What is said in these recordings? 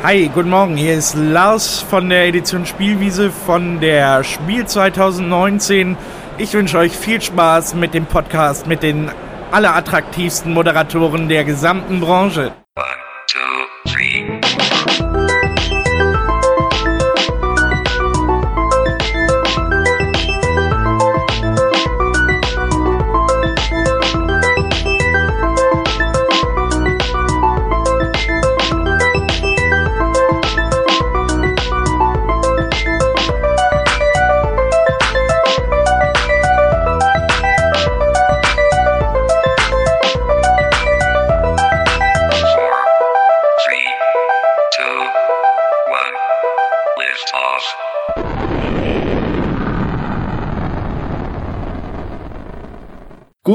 Hi, guten Morgen. Hier ist Lars von der Edition Spielwiese von der Spiel 2019. Ich wünsche euch viel Spaß mit dem Podcast mit den allerattraktivsten Moderatoren der gesamten Branche.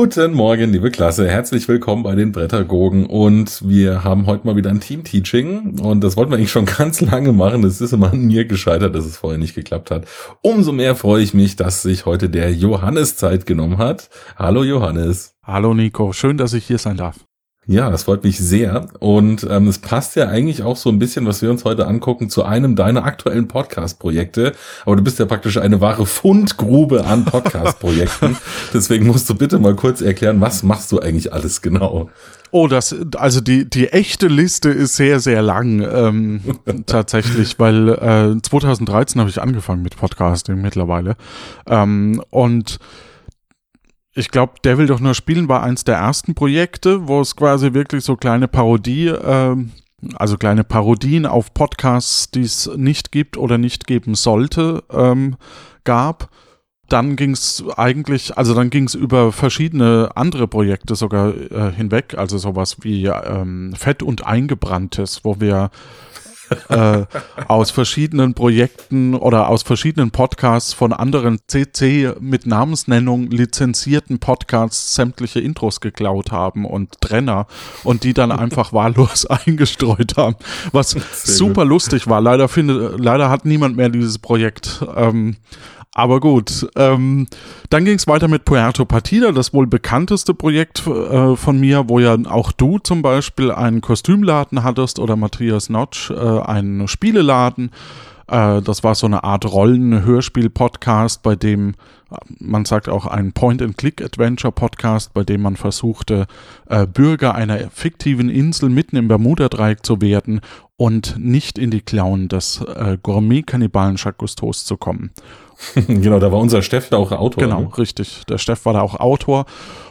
Guten Morgen, liebe Klasse. Herzlich willkommen bei den Brettergogen. Und wir haben heute mal wieder ein Team-Teaching. Und das wollten wir eigentlich schon ganz lange machen. Es ist immer an mir gescheitert, dass es vorher nicht geklappt hat. Umso mehr freue ich mich, dass sich heute der Johannes Zeit genommen hat. Hallo Johannes. Hallo Nico. Schön, dass ich hier sein darf. Ja, das freut mich sehr. Und ähm, es passt ja eigentlich auch so ein bisschen, was wir uns heute angucken, zu einem deiner aktuellen Podcast-Projekte. Aber du bist ja praktisch eine wahre Fundgrube an Podcast-Projekten. Deswegen musst du bitte mal kurz erklären, was machst du eigentlich alles genau? Oh, das, also die, die echte Liste ist sehr, sehr lang, ähm, tatsächlich, weil äh, 2013 habe ich angefangen mit Podcasting mittlerweile. Ähm, und ich glaube, Der will doch nur spielen war eins der ersten Projekte, wo es quasi wirklich so kleine Parodie, äh, also kleine Parodien auf Podcasts, die es nicht gibt oder nicht geben sollte, ähm, gab. Dann ging es eigentlich, also dann ging es über verschiedene andere Projekte sogar äh, hinweg, also sowas wie ähm, Fett und Eingebranntes, wo wir äh, aus verschiedenen Projekten oder aus verschiedenen Podcasts von anderen CC mit Namensnennung lizenzierten Podcasts sämtliche Intros geklaut haben und Trenner und die dann einfach wahllos eingestreut haben, was super lustig war. Leider finde, leider hat niemand mehr dieses Projekt. Ähm, aber gut, ähm, dann ging es weiter mit Puerto Partida, das wohl bekannteste Projekt äh, von mir, wo ja auch du zum Beispiel einen Kostümladen hattest oder Matthias Notch äh, einen Spieleladen. Äh, das war so eine Art Rollen-Hörspiel-Podcast, bei dem man sagt auch ein Point-and-Click-Adventure-Podcast, bei dem man versuchte, äh, Bürger einer fiktiven Insel mitten im Bermuda-Dreieck zu werden und nicht in die Klauen des äh, Gourmet-Kannibalen Jacques Cousteaus zu kommen. genau, da war unser Steff da auch Autor. Genau, ne? richtig. Der Steff war da auch Autor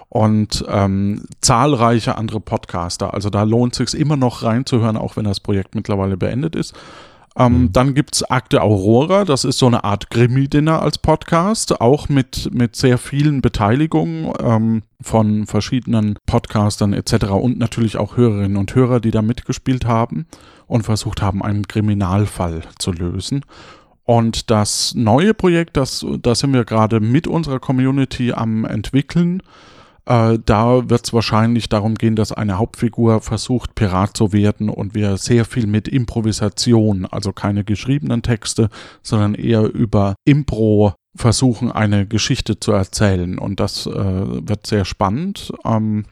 und ähm, zahlreiche andere Podcaster. Also da lohnt sich immer noch reinzuhören, auch wenn das Projekt mittlerweile beendet ist. Ähm, mhm. Dann gibt's Akte Aurora, das ist so eine Art Krimi-Dinner als Podcast, auch mit, mit sehr vielen Beteiligungen ähm, von verschiedenen Podcastern etc. und natürlich auch Hörerinnen und Hörer, die da mitgespielt haben und versucht haben, einen Kriminalfall zu lösen. Und das neue Projekt, das, das sind wir gerade mit unserer Community am entwickeln. Äh, da wird es wahrscheinlich darum gehen, dass eine Hauptfigur versucht, Pirat zu werden und wir sehr viel mit Improvisation, also keine geschriebenen Texte, sondern eher über Impro versuchen, eine Geschichte zu erzählen. Und das äh, wird sehr spannend. Ähm,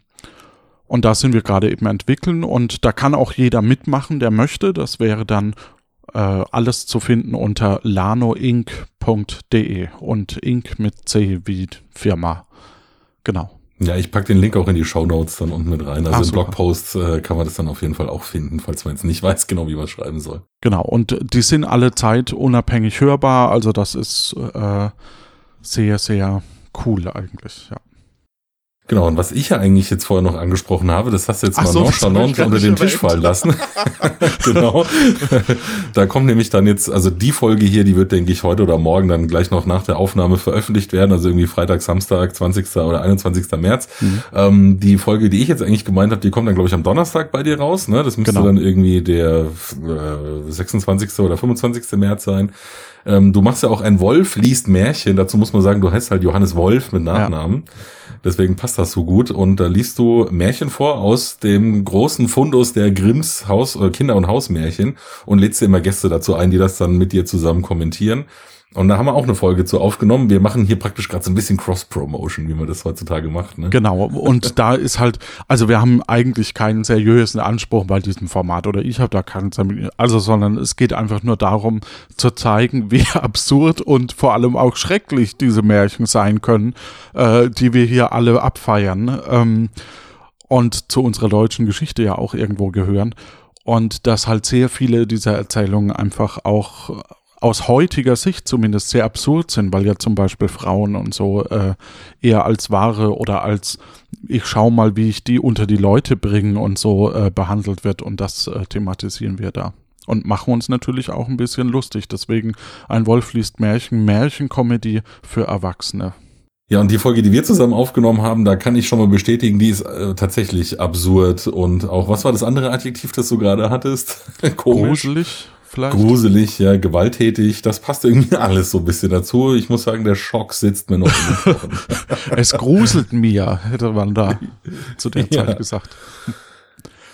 und da sind wir gerade eben entwickeln und da kann auch jeder mitmachen, der möchte. Das wäre dann alles zu finden unter lanoinc.de und Inc mit C wie Firma. Genau. Ja, ich pack den Link auch in die Show Notes dann unten mit rein. Also Ach, im Blogpost äh, kann man das dann auf jeden Fall auch finden, falls man jetzt nicht weiß genau, wie man schreiben soll. Genau, und die sind alle Zeit unabhängig hörbar, also das ist äh, sehr, sehr cool eigentlich, ja. Genau, und was ich ja eigentlich jetzt vorher noch angesprochen habe, das hast du jetzt Ach mal so, nonchalant unter den Tisch fallen lassen. genau. da kommt nämlich dann jetzt, also die Folge hier, die wird, denke ich, heute oder morgen dann gleich noch nach der Aufnahme veröffentlicht werden, also irgendwie Freitag, Samstag, 20. oder 21. März. Mhm. Ähm, die Folge, die ich jetzt eigentlich gemeint habe, die kommt dann, glaube ich, am Donnerstag bei dir raus. Ne? Das müsste genau. dann irgendwie der äh, 26. oder 25. März sein. Ähm, du machst ja auch ein Wolf liest Märchen. Dazu muss man sagen, du heißt halt Johannes Wolf mit Nachnamen. Ja. Deswegen passt das so gut. Und da liest du Märchen vor aus dem großen Fundus der Grimms Haus- oder Kinder- und Hausmärchen und lädst dir immer Gäste dazu ein, die das dann mit dir zusammen kommentieren. Und da haben wir auch eine Folge zu aufgenommen. Wir machen hier praktisch gerade so ein bisschen Cross-Promotion, wie man das heutzutage macht. Ne? Genau. Und da ist halt, also wir haben eigentlich keinen seriösen Anspruch bei diesem Format oder ich habe da keinen, also sondern es geht einfach nur darum zu zeigen, wie absurd und vor allem auch schrecklich diese Märchen sein können, äh, die wir hier alle abfeiern ähm, und zu unserer deutschen Geschichte ja auch irgendwo gehören. Und dass halt sehr viele dieser Erzählungen einfach auch aus heutiger Sicht zumindest sehr absurd sind, weil ja zum Beispiel Frauen und so äh, eher als Ware oder als ich schau mal, wie ich die unter die Leute bringe und so äh, behandelt wird und das äh, thematisieren wir da. Und machen uns natürlich auch ein bisschen lustig. Deswegen ein Wolf liest Märchen, Märchencomedy für Erwachsene. Ja, und die Folge, die wir zusammen aufgenommen haben, da kann ich schon mal bestätigen, die ist äh, tatsächlich absurd und auch, was war das andere Adjektiv, das du gerade hattest? Komisch. Gruselig vielleicht. Gruselig, ja, gewalttätig, das passt irgendwie alles so ein bisschen dazu. Ich muss sagen, der Schock sitzt mir noch Es gruselt mir, hätte man da zu der Zeit ja. gesagt.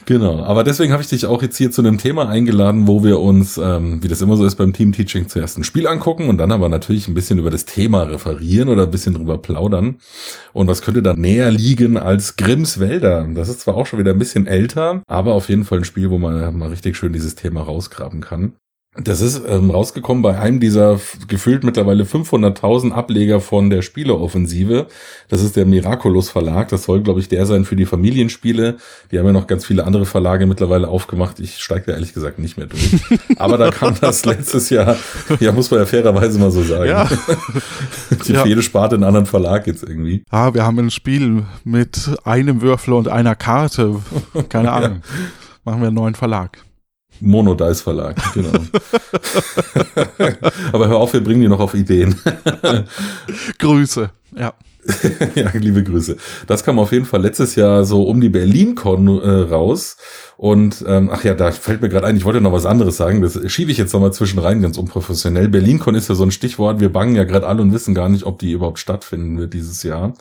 Genau, aber deswegen habe ich dich auch jetzt hier zu einem Thema eingeladen, wo wir uns, ähm, wie das immer so ist beim Team Teaching, zuerst ein Spiel angucken und dann aber natürlich ein bisschen über das Thema referieren oder ein bisschen drüber plaudern. Und was könnte da näher liegen als Grimms Wälder? Das ist zwar auch schon wieder ein bisschen älter, aber auf jeden Fall ein Spiel, wo man mal richtig schön dieses Thema rausgraben kann. Das ist ähm, rausgekommen bei einem dieser gefühlt mittlerweile 500.000 Ableger von der Spieleoffensive. Das ist der Miraculous Verlag. Das soll, glaube ich, der sein für die Familienspiele. Die haben ja noch ganz viele andere Verlage mittlerweile aufgemacht. Ich steige da ehrlich gesagt nicht mehr durch. Aber da kam das letztes Jahr, ja, muss man ja fairerweise mal so sagen. Ja. die ja. jede Sparte einen anderen Verlag jetzt irgendwie. Ah, wir haben ein Spiel mit einem Würfel und einer Karte. Keine Ahnung. ja. Machen wir einen neuen Verlag. Monodice Verlag, genau. Aber hör auf, wir bringen die noch auf Ideen. Grüße, ja. ja, liebe Grüße. Das kam auf jeden Fall letztes Jahr so um die BerlinCon äh, raus. Und ähm, ach ja, da fällt mir gerade ein, ich wollte noch was anderes sagen. Das schiebe ich jetzt nochmal zwischen rein, ganz unprofessionell. BerlinCon ist ja so ein Stichwort. Wir bangen ja gerade alle und wissen gar nicht, ob die überhaupt stattfinden wird dieses Jahr.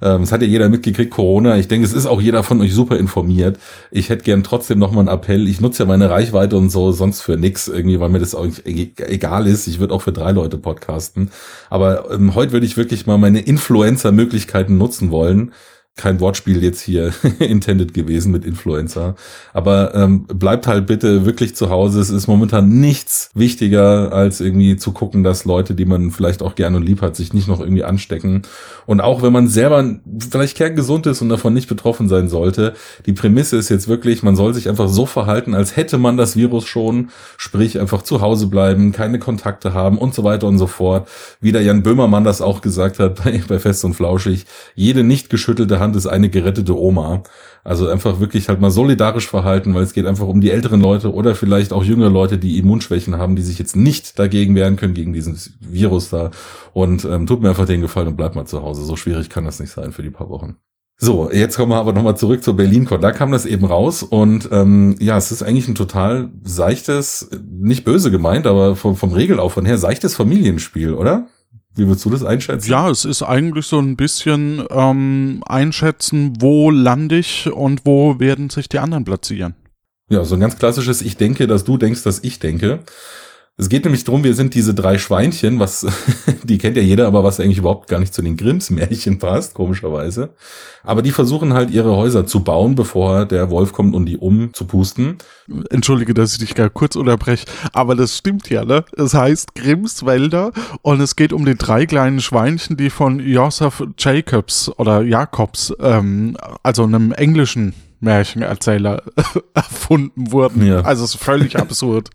Ähm, es hat ja jeder mitgekriegt, Corona. Ich denke, es ist auch jeder von euch super informiert. Ich hätte gern trotzdem noch mal einen Appell. Ich nutze ja meine Reichweite und so sonst für nix irgendwie, weil mir das auch e-, egal ist. Ich würde auch für drei Leute podcasten. Aber ähm, heute würde ich wirklich mal meine Influencer-Möglichkeiten nutzen wollen kein Wortspiel jetzt hier intended gewesen mit Influencer. Aber ähm, bleibt halt bitte wirklich zu Hause. Es ist momentan nichts wichtiger, als irgendwie zu gucken, dass Leute, die man vielleicht auch gerne und lieb hat, sich nicht noch irgendwie anstecken. Und auch wenn man selber vielleicht kerngesund ist und davon nicht betroffen sein sollte, die Prämisse ist jetzt wirklich, man soll sich einfach so verhalten, als hätte man das Virus schon, sprich einfach zu Hause bleiben, keine Kontakte haben und so weiter und so fort. Wie der Jan Böhmermann das auch gesagt hat bei, bei Fest und Flauschig, jede nicht geschüttelte Hand ist eine gerettete Oma. Also einfach wirklich halt mal solidarisch verhalten, weil es geht einfach um die älteren Leute oder vielleicht auch jüngere Leute, die Immunschwächen haben, die sich jetzt nicht dagegen wehren können, gegen diesen Virus da. Und ähm, tut mir einfach den Gefallen und bleibt mal zu Hause. So schwierig kann das nicht sein für die paar Wochen. So, jetzt kommen wir aber nochmal zurück zur BerlinCon. Da kam das eben raus und ähm, ja, es ist eigentlich ein total seichtes, nicht böse gemeint, aber vom, vom Regelaufwand her seichtes Familienspiel, oder? Wie würdest du das einschätzen? Ja, es ist eigentlich so ein bisschen ähm, einschätzen, wo lande ich und wo werden sich die anderen platzieren. Ja, so ein ganz klassisches Ich denke, dass du denkst, dass ich denke. Es geht nämlich darum, wir sind diese drei Schweinchen, was, die kennt ja jeder, aber was eigentlich überhaupt gar nicht zu den Grimms Märchen passt, komischerweise. Aber die versuchen halt ihre Häuser zu bauen, bevor der Wolf kommt, um die umzupusten. Entschuldige, dass ich dich gar kurz unterbreche, aber das stimmt ja, ne? Es heißt Grimms Wälder und es geht um die drei kleinen Schweinchen, die von Joseph Jacobs oder Jacobs, ähm, also einem englischen Märchenerzähler erfunden wurden. Ja. Also es ist völlig absurd.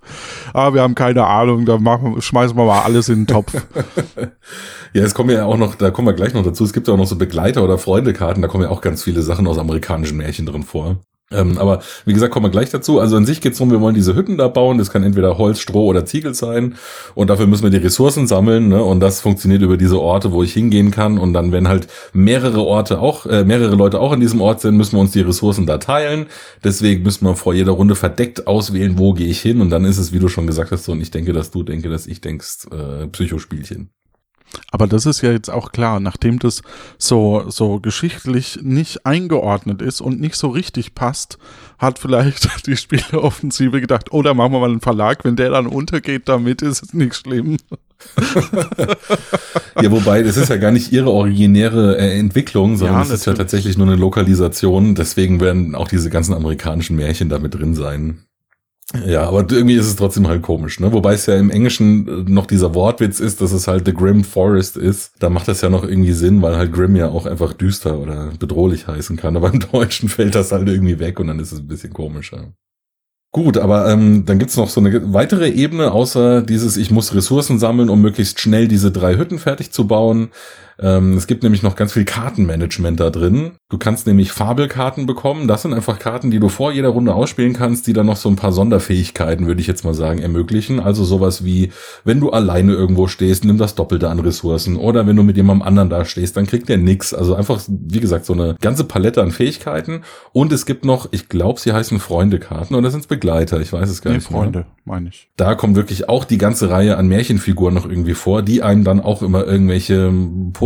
Aber wir haben keine Ahnung, da machen, schmeißen wir mal alles in den Topf. ja, es kommen ja auch noch, da kommen wir gleich noch dazu, es gibt ja auch noch so Begleiter- oder Freundekarten, da kommen ja auch ganz viele Sachen aus amerikanischen Märchen drin vor. Ähm, aber wie gesagt, kommen wir gleich dazu. Also an sich geht's darum, wir wollen diese Hütten da bauen. Das kann entweder Holz, Stroh oder Ziegel sein. Und dafür müssen wir die Ressourcen sammeln. Ne? Und das funktioniert über diese Orte, wo ich hingehen kann. Und dann, wenn halt mehrere Orte auch, äh, mehrere Leute auch in diesem Ort sind, müssen wir uns die Ressourcen da teilen. Deswegen müssen wir vor jeder Runde verdeckt auswählen, wo gehe ich hin. Und dann ist es, wie du schon gesagt hast, so, und ich denke, dass du denke, dass ich denkst, äh, Psychospielchen. Aber das ist ja jetzt auch klar, nachdem das so, so geschichtlich nicht eingeordnet ist und nicht so richtig passt, hat vielleicht die Spieleoffensive gedacht, oh, da machen wir mal einen Verlag, wenn der dann untergeht damit, ist es nicht schlimm. ja, wobei, das ist ja gar nicht ihre originäre äh, Entwicklung, sondern es ja, ist ja tatsächlich nur eine Lokalisation. Deswegen werden auch diese ganzen amerikanischen Märchen damit drin sein. Ja, aber irgendwie ist es trotzdem halt komisch, ne? Wobei es ja im Englischen äh, noch dieser Wortwitz ist, dass es halt The Grim Forest ist. Da macht das ja noch irgendwie Sinn, weil halt Grim ja auch einfach düster oder bedrohlich heißen kann. Aber im Deutschen fällt das halt irgendwie weg und dann ist es ein bisschen komischer. Gut, aber ähm, dann gibt's noch so eine weitere Ebene, außer dieses, ich muss Ressourcen sammeln, um möglichst schnell diese drei Hütten fertig zu bauen. Ähm, es gibt nämlich noch ganz viel Kartenmanagement da drin. Du kannst nämlich Fabelkarten bekommen. Das sind einfach Karten, die du vor jeder Runde ausspielen kannst, die dann noch so ein paar Sonderfähigkeiten, würde ich jetzt mal sagen, ermöglichen. Also sowas wie, wenn du alleine irgendwo stehst, nimm das Doppelte an Ressourcen. Oder wenn du mit jemandem anderen da stehst, dann kriegt der nix. Also einfach, wie gesagt, so eine ganze Palette an Fähigkeiten. Und es gibt noch, ich glaube, sie heißen Freundekarten oder sind es Begleiter? Ich weiß es gar nee, nicht. Freunde, meine ich. Da kommt wirklich auch die ganze Reihe an Märchenfiguren noch irgendwie vor, die einem dann auch immer irgendwelche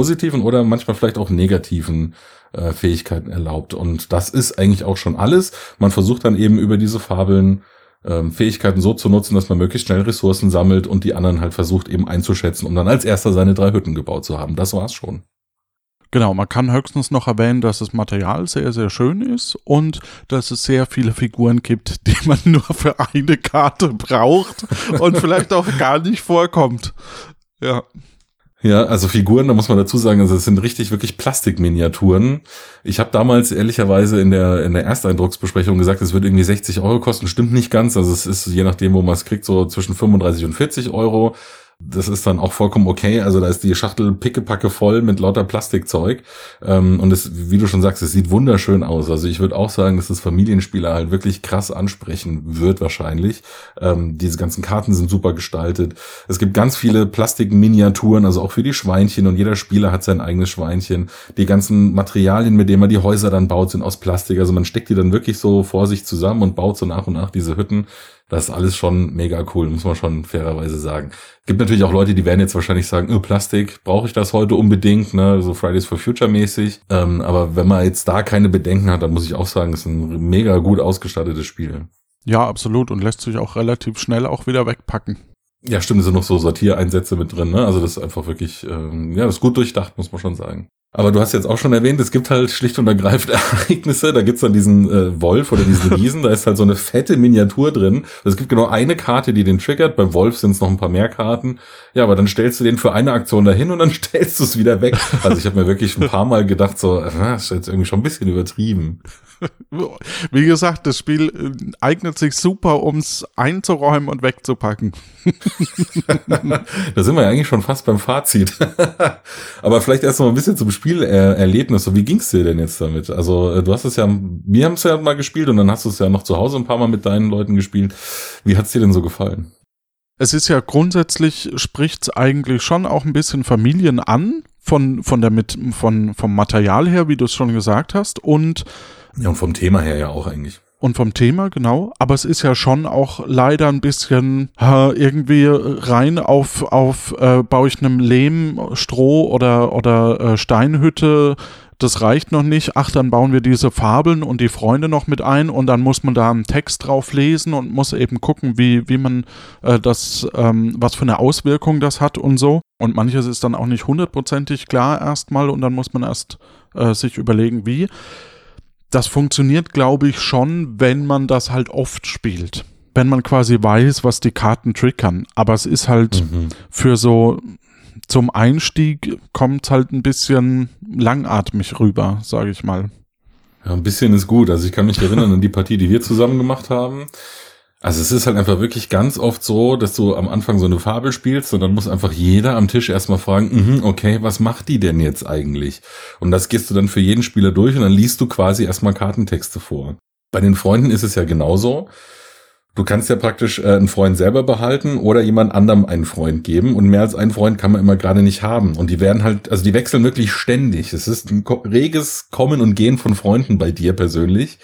positiven oder manchmal vielleicht auch negativen äh, Fähigkeiten erlaubt. Und das ist eigentlich auch schon alles. Man versucht dann eben über diese Fabeln ähm, Fähigkeiten so zu nutzen, dass man möglichst schnell Ressourcen sammelt und die anderen halt versucht eben einzuschätzen, um dann als erster seine drei Hütten gebaut zu haben. Das war's schon. Genau, man kann höchstens noch erwähnen, dass das Material sehr, sehr schön ist und dass es sehr viele Figuren gibt, die man nur für eine Karte braucht und vielleicht auch gar nicht vorkommt. Ja. Ja, also Figuren, da muss man dazu sagen, also es sind richtig wirklich Plastikminiaturen. Ich habe damals ehrlicherweise in der in der Ersteindrucksbesprechung gesagt, es wird irgendwie 60 Euro kosten. Stimmt nicht ganz. Also es ist je nachdem, wo man es kriegt, so zwischen 35 und 40 Euro. Das ist dann auch vollkommen okay. Also da ist die Schachtel pickepacke voll mit lauter Plastikzeug. Ähm, und es, wie du schon sagst, es sieht wunderschön aus. Also ich würde auch sagen, dass das Familienspieler halt wirklich krass ansprechen wird wahrscheinlich. Ähm, diese ganzen Karten sind super gestaltet. Es gibt ganz viele Plastikminiaturen, also auch für die Schweinchen. Und jeder Spieler hat sein eigenes Schweinchen. Die ganzen Materialien, mit denen man die Häuser dann baut, sind aus Plastik. Also man steckt die dann wirklich so vor sich zusammen und baut so nach und nach diese Hütten. Das ist alles schon mega cool, muss man schon fairerweise sagen. Gibt natürlich auch Leute, die werden jetzt wahrscheinlich sagen, oh, Plastik, brauche ich das heute unbedingt, ne? so Fridays for Future mäßig. Ähm, aber wenn man jetzt da keine Bedenken hat, dann muss ich auch sagen, es ist ein mega gut ausgestattetes Spiel. Ja, absolut und lässt sich auch relativ schnell auch wieder wegpacken. Ja, stimmt, es sind noch so Sortiereinsätze mit drin, ne? Also das ist einfach wirklich, ähm, ja, das ist gut durchdacht, muss man schon sagen. Aber du hast jetzt auch schon erwähnt, es gibt halt schlicht und ergreifend Ereignisse. Da gibt's dann diesen äh, Wolf oder diesen Riesen, da ist halt so eine fette Miniatur drin. Es gibt genau eine Karte, die den triggert. Beim Wolf sind es noch ein paar mehr Karten. Ja, aber dann stellst du den für eine Aktion dahin und dann stellst du es wieder weg. Also ich habe mir wirklich ein paar Mal gedacht, so, äh, das ist jetzt irgendwie schon ein bisschen übertrieben. Wie gesagt, das Spiel äh, eignet sich super, ums einzuräumen und wegzupacken. da sind wir ja eigentlich schon fast beim Fazit. Aber vielleicht erst noch ein bisschen zum Spielerlebnis. So, wie ging's dir denn jetzt damit? Also, äh, du hast es ja, wir haben es ja mal gespielt und dann hast du es ja noch zu Hause ein paar Mal mit deinen Leuten gespielt. Wie hat's dir denn so gefallen? Es ist ja grundsätzlich, spricht's eigentlich schon auch ein bisschen Familien an, von, von der, mit, von, vom Material her, wie du es schon gesagt hast, und ja, und vom Thema her ja auch eigentlich. Und vom Thema, genau. Aber es ist ja schon auch leider ein bisschen äh, irgendwie rein auf, auf äh, baue ich einem Lehm, Stroh oder, oder äh, Steinhütte. Das reicht noch nicht. Ach, dann bauen wir diese Fabeln und die Freunde noch mit ein und dann muss man da einen Text drauf lesen und muss eben gucken, wie, wie man äh, das, ähm, was für eine Auswirkung das hat und so. Und manches ist dann auch nicht hundertprozentig klar erstmal und dann muss man erst äh, sich überlegen, wie das funktioniert, glaube ich, schon, wenn man das halt oft spielt. Wenn man quasi weiß, was die Karten triggern. Aber es ist halt mhm. für so zum Einstieg kommt halt ein bisschen langatmig rüber, sage ich mal. Ja, ein bisschen ist gut. Also ich kann mich erinnern an die Partie, die wir zusammen gemacht haben. Also es ist halt einfach wirklich ganz oft so, dass du am Anfang so eine Farbe spielst und dann muss einfach jeder am Tisch erstmal fragen, mm okay, was macht die denn jetzt eigentlich? Und das gehst du dann für jeden Spieler durch und dann liest du quasi erstmal Kartentexte vor. Bei den Freunden ist es ja genauso. Du kannst ja praktisch äh, einen Freund selber behalten oder jemand anderem einen Freund geben und mehr als einen Freund kann man immer gerade nicht haben. Und die werden halt, also die wechseln wirklich ständig. Es ist ein reges Kommen und Gehen von Freunden bei dir persönlich.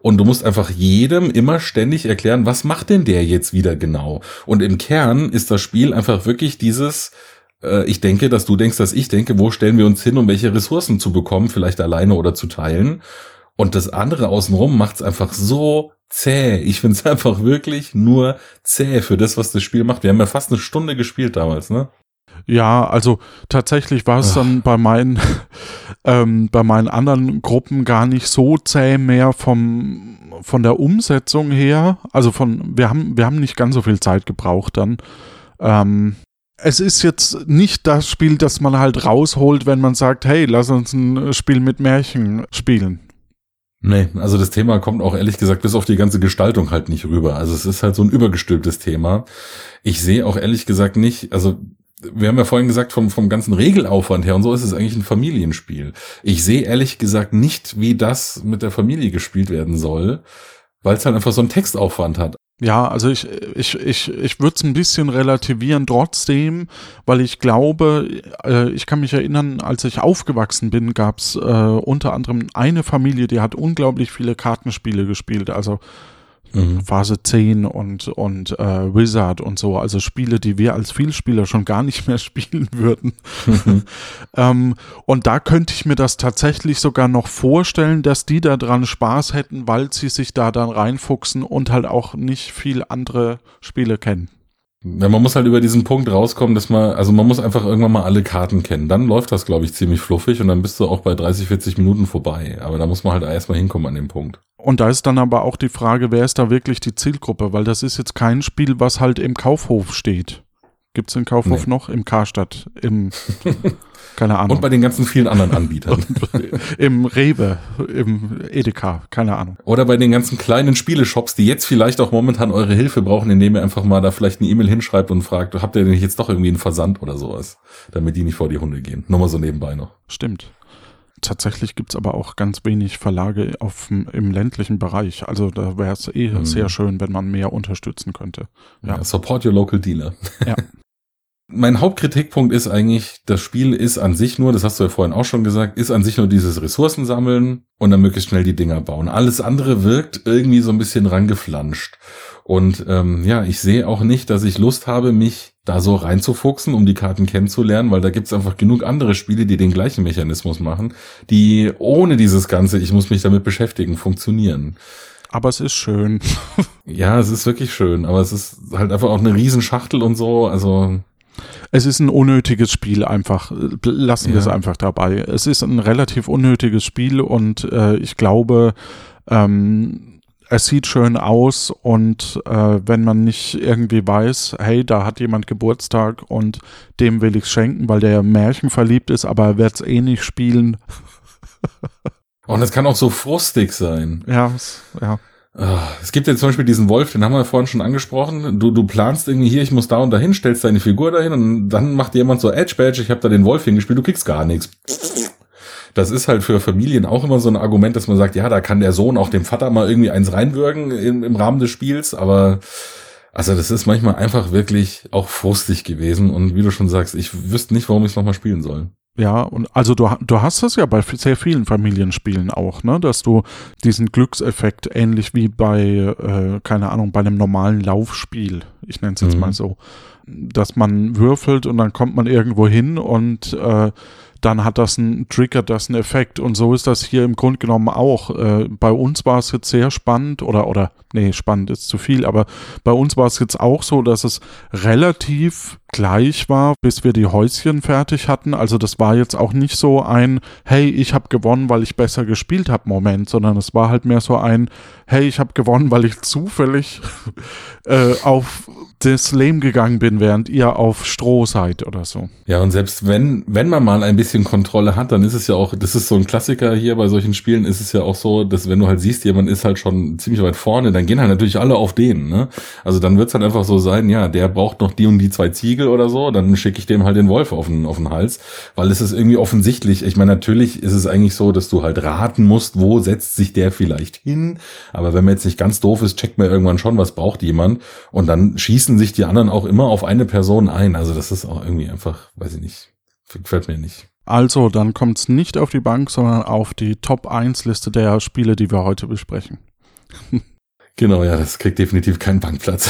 Und du musst einfach jedem immer ständig erklären, was macht denn der jetzt wieder genau? Und im Kern ist das Spiel einfach wirklich dieses, äh, ich denke, dass du denkst, dass ich denke, wo stellen wir uns hin, um welche Ressourcen zu bekommen, vielleicht alleine oder zu teilen. Und das andere außenrum macht es einfach so zäh. Ich finde es einfach wirklich nur zäh für das, was das Spiel macht. Wir haben ja fast eine Stunde gespielt damals, ne? Ja, also tatsächlich war es dann bei meinen, ähm, bei meinen anderen Gruppen gar nicht so zäh mehr vom, von der Umsetzung her. Also von, wir haben, wir haben nicht ganz so viel Zeit gebraucht dann. Ähm, es ist jetzt nicht das Spiel, das man halt rausholt, wenn man sagt, hey, lass uns ein Spiel mit Märchen spielen. Nee, also das Thema kommt auch ehrlich gesagt bis auf die ganze Gestaltung halt nicht rüber. Also es ist halt so ein übergestülptes Thema. Ich sehe auch ehrlich gesagt nicht, also wir haben ja vorhin gesagt, vom, vom ganzen Regelaufwand her und so ist es eigentlich ein Familienspiel. Ich sehe ehrlich gesagt nicht, wie das mit der Familie gespielt werden soll, weil es halt einfach so einen Textaufwand hat. Ja, also ich, ich, ich, ich würde es ein bisschen relativieren trotzdem, weil ich glaube, äh, ich kann mich erinnern, als ich aufgewachsen bin, gab es äh, unter anderem eine Familie, die hat unglaublich viele Kartenspiele gespielt. Also mhm. Phase 10 und, und äh, Wizard und so, also Spiele, die wir als Vielspieler schon gar nicht mehr spielen würden. Mhm. ähm, und da könnte ich mir das tatsächlich sogar noch vorstellen, dass die da dran Spaß hätten, weil sie sich da dann reinfuchsen und halt auch nicht viel andere Spiele kennen. Ja, man muss halt über diesen Punkt rauskommen, dass man, also man muss einfach irgendwann mal alle Karten kennen. Dann läuft das, glaube ich, ziemlich fluffig und dann bist du auch bei 30, 40 Minuten vorbei. Aber da muss man halt erstmal hinkommen an dem Punkt. Und da ist dann aber auch die Frage, wer ist da wirklich die Zielgruppe? Weil das ist jetzt kein Spiel, was halt im Kaufhof steht. Gibt es den Kaufhof nee. noch? Im Karstadt, im, keine Ahnung. Und bei den ganzen vielen anderen Anbietern. Im Rewe, im Edeka, keine Ahnung. Oder bei den ganzen kleinen Spieleshops, die jetzt vielleicht auch momentan eure Hilfe brauchen, indem ihr einfach mal da vielleicht eine E-Mail hinschreibt und fragt, habt ihr denn jetzt doch irgendwie einen Versand oder sowas, damit die nicht vor die Hunde gehen. Nur mal so nebenbei noch. Stimmt. Tatsächlich gibt es aber auch ganz wenig Verlage auf, im ländlichen Bereich. Also da wäre es eh mhm. sehr schön, wenn man mehr unterstützen könnte. Ja. ja support your local dealer. Ja. Mein Hauptkritikpunkt ist eigentlich, das Spiel ist an sich nur, das hast du ja vorhin auch schon gesagt, ist an sich nur dieses Ressourcen sammeln und dann möglichst schnell die Dinger bauen. Alles andere wirkt irgendwie so ein bisschen rangeflanscht. Und ähm, ja, ich sehe auch nicht, dass ich Lust habe, mich da so reinzufuchsen, um die Karten kennenzulernen, weil da gibt's einfach genug andere Spiele, die den gleichen Mechanismus machen, die ohne dieses Ganze, ich muss mich damit beschäftigen, funktionieren. Aber es ist schön. ja, es ist wirklich schön, aber es ist halt einfach auch eine Riesenschachtel und so, also es ist ein unnötiges Spiel einfach. Lassen wir es einfach dabei. Es ist ein relativ unnötiges Spiel und äh, ich glaube, ähm, es sieht schön aus und äh, wenn man nicht irgendwie weiß, hey, da hat jemand Geburtstag und dem will ich schenken, weil der Märchen verliebt ist, aber er wird es eh nicht spielen. und es kann auch so frustig sein. Ja, ja. Ah, es gibt ja zum Beispiel diesen Wolf, den haben wir vorhin schon angesprochen. Du, du planst irgendwie hier, ich muss da und dahin, stellst deine Figur dahin und dann macht jemand so Edge Badge, ich habe da den Wolf hingespielt, du kriegst gar nichts. Das ist halt für Familien auch immer so ein Argument, dass man sagt, ja, da kann der Sohn auch dem Vater mal irgendwie eins reinwürgen im, im Rahmen des Spiels, aber also das ist manchmal einfach wirklich auch frustig gewesen und wie du schon sagst, ich wüsste nicht, warum ich es nochmal spielen soll. Ja, und also du, du hast es ja bei sehr vielen Familienspielen auch, ne, dass du diesen Glückseffekt ähnlich wie bei, äh, keine Ahnung, bei einem normalen Laufspiel, ich nenne es jetzt mhm. mal so, dass man würfelt und dann kommt man irgendwo hin und äh, dann hat das ein Trigger, das einen Effekt. Und so ist das hier im Grunde genommen auch. Äh, bei uns war es jetzt sehr spannend oder, oder, nee, spannend ist zu viel, aber bei uns war es jetzt auch so, dass es relativ gleich war, bis wir die Häuschen fertig hatten. Also das war jetzt auch nicht so ein, hey, ich habe gewonnen, weil ich besser gespielt habe Moment, sondern es war halt mehr so ein, hey, ich habe gewonnen, weil ich zufällig äh, auf das Lame gegangen bin, während ihr auf Stroh seid oder so. Ja, und selbst wenn, wenn man mal ein bisschen Kontrolle hat, dann ist es ja auch, das ist so ein Klassiker hier bei solchen Spielen, ist es ja auch so, dass wenn du halt siehst, jemand ist halt schon ziemlich weit vorne, dann gehen halt natürlich alle auf den, ne? Also dann wird's halt einfach so sein, ja, der braucht noch die und die zwei Ziegel oder so, dann schicke ich dem halt den Wolf auf den, auf den Hals, weil es ist irgendwie offensichtlich, ich meine, natürlich ist es eigentlich so, dass du halt raten musst, wo setzt sich der vielleicht hin, aber wenn man jetzt nicht ganz doof ist, checkt man irgendwann schon, was braucht jemand und dann schießen sich die anderen auch immer auf eine Person ein. Also das ist auch irgendwie einfach, weiß ich nicht, gefällt mir nicht. Also, dann kommt es nicht auf die Bank, sondern auf die Top 1 Liste der Spiele, die wir heute besprechen. Genau, ja, das kriegt definitiv keinen Bankplatz.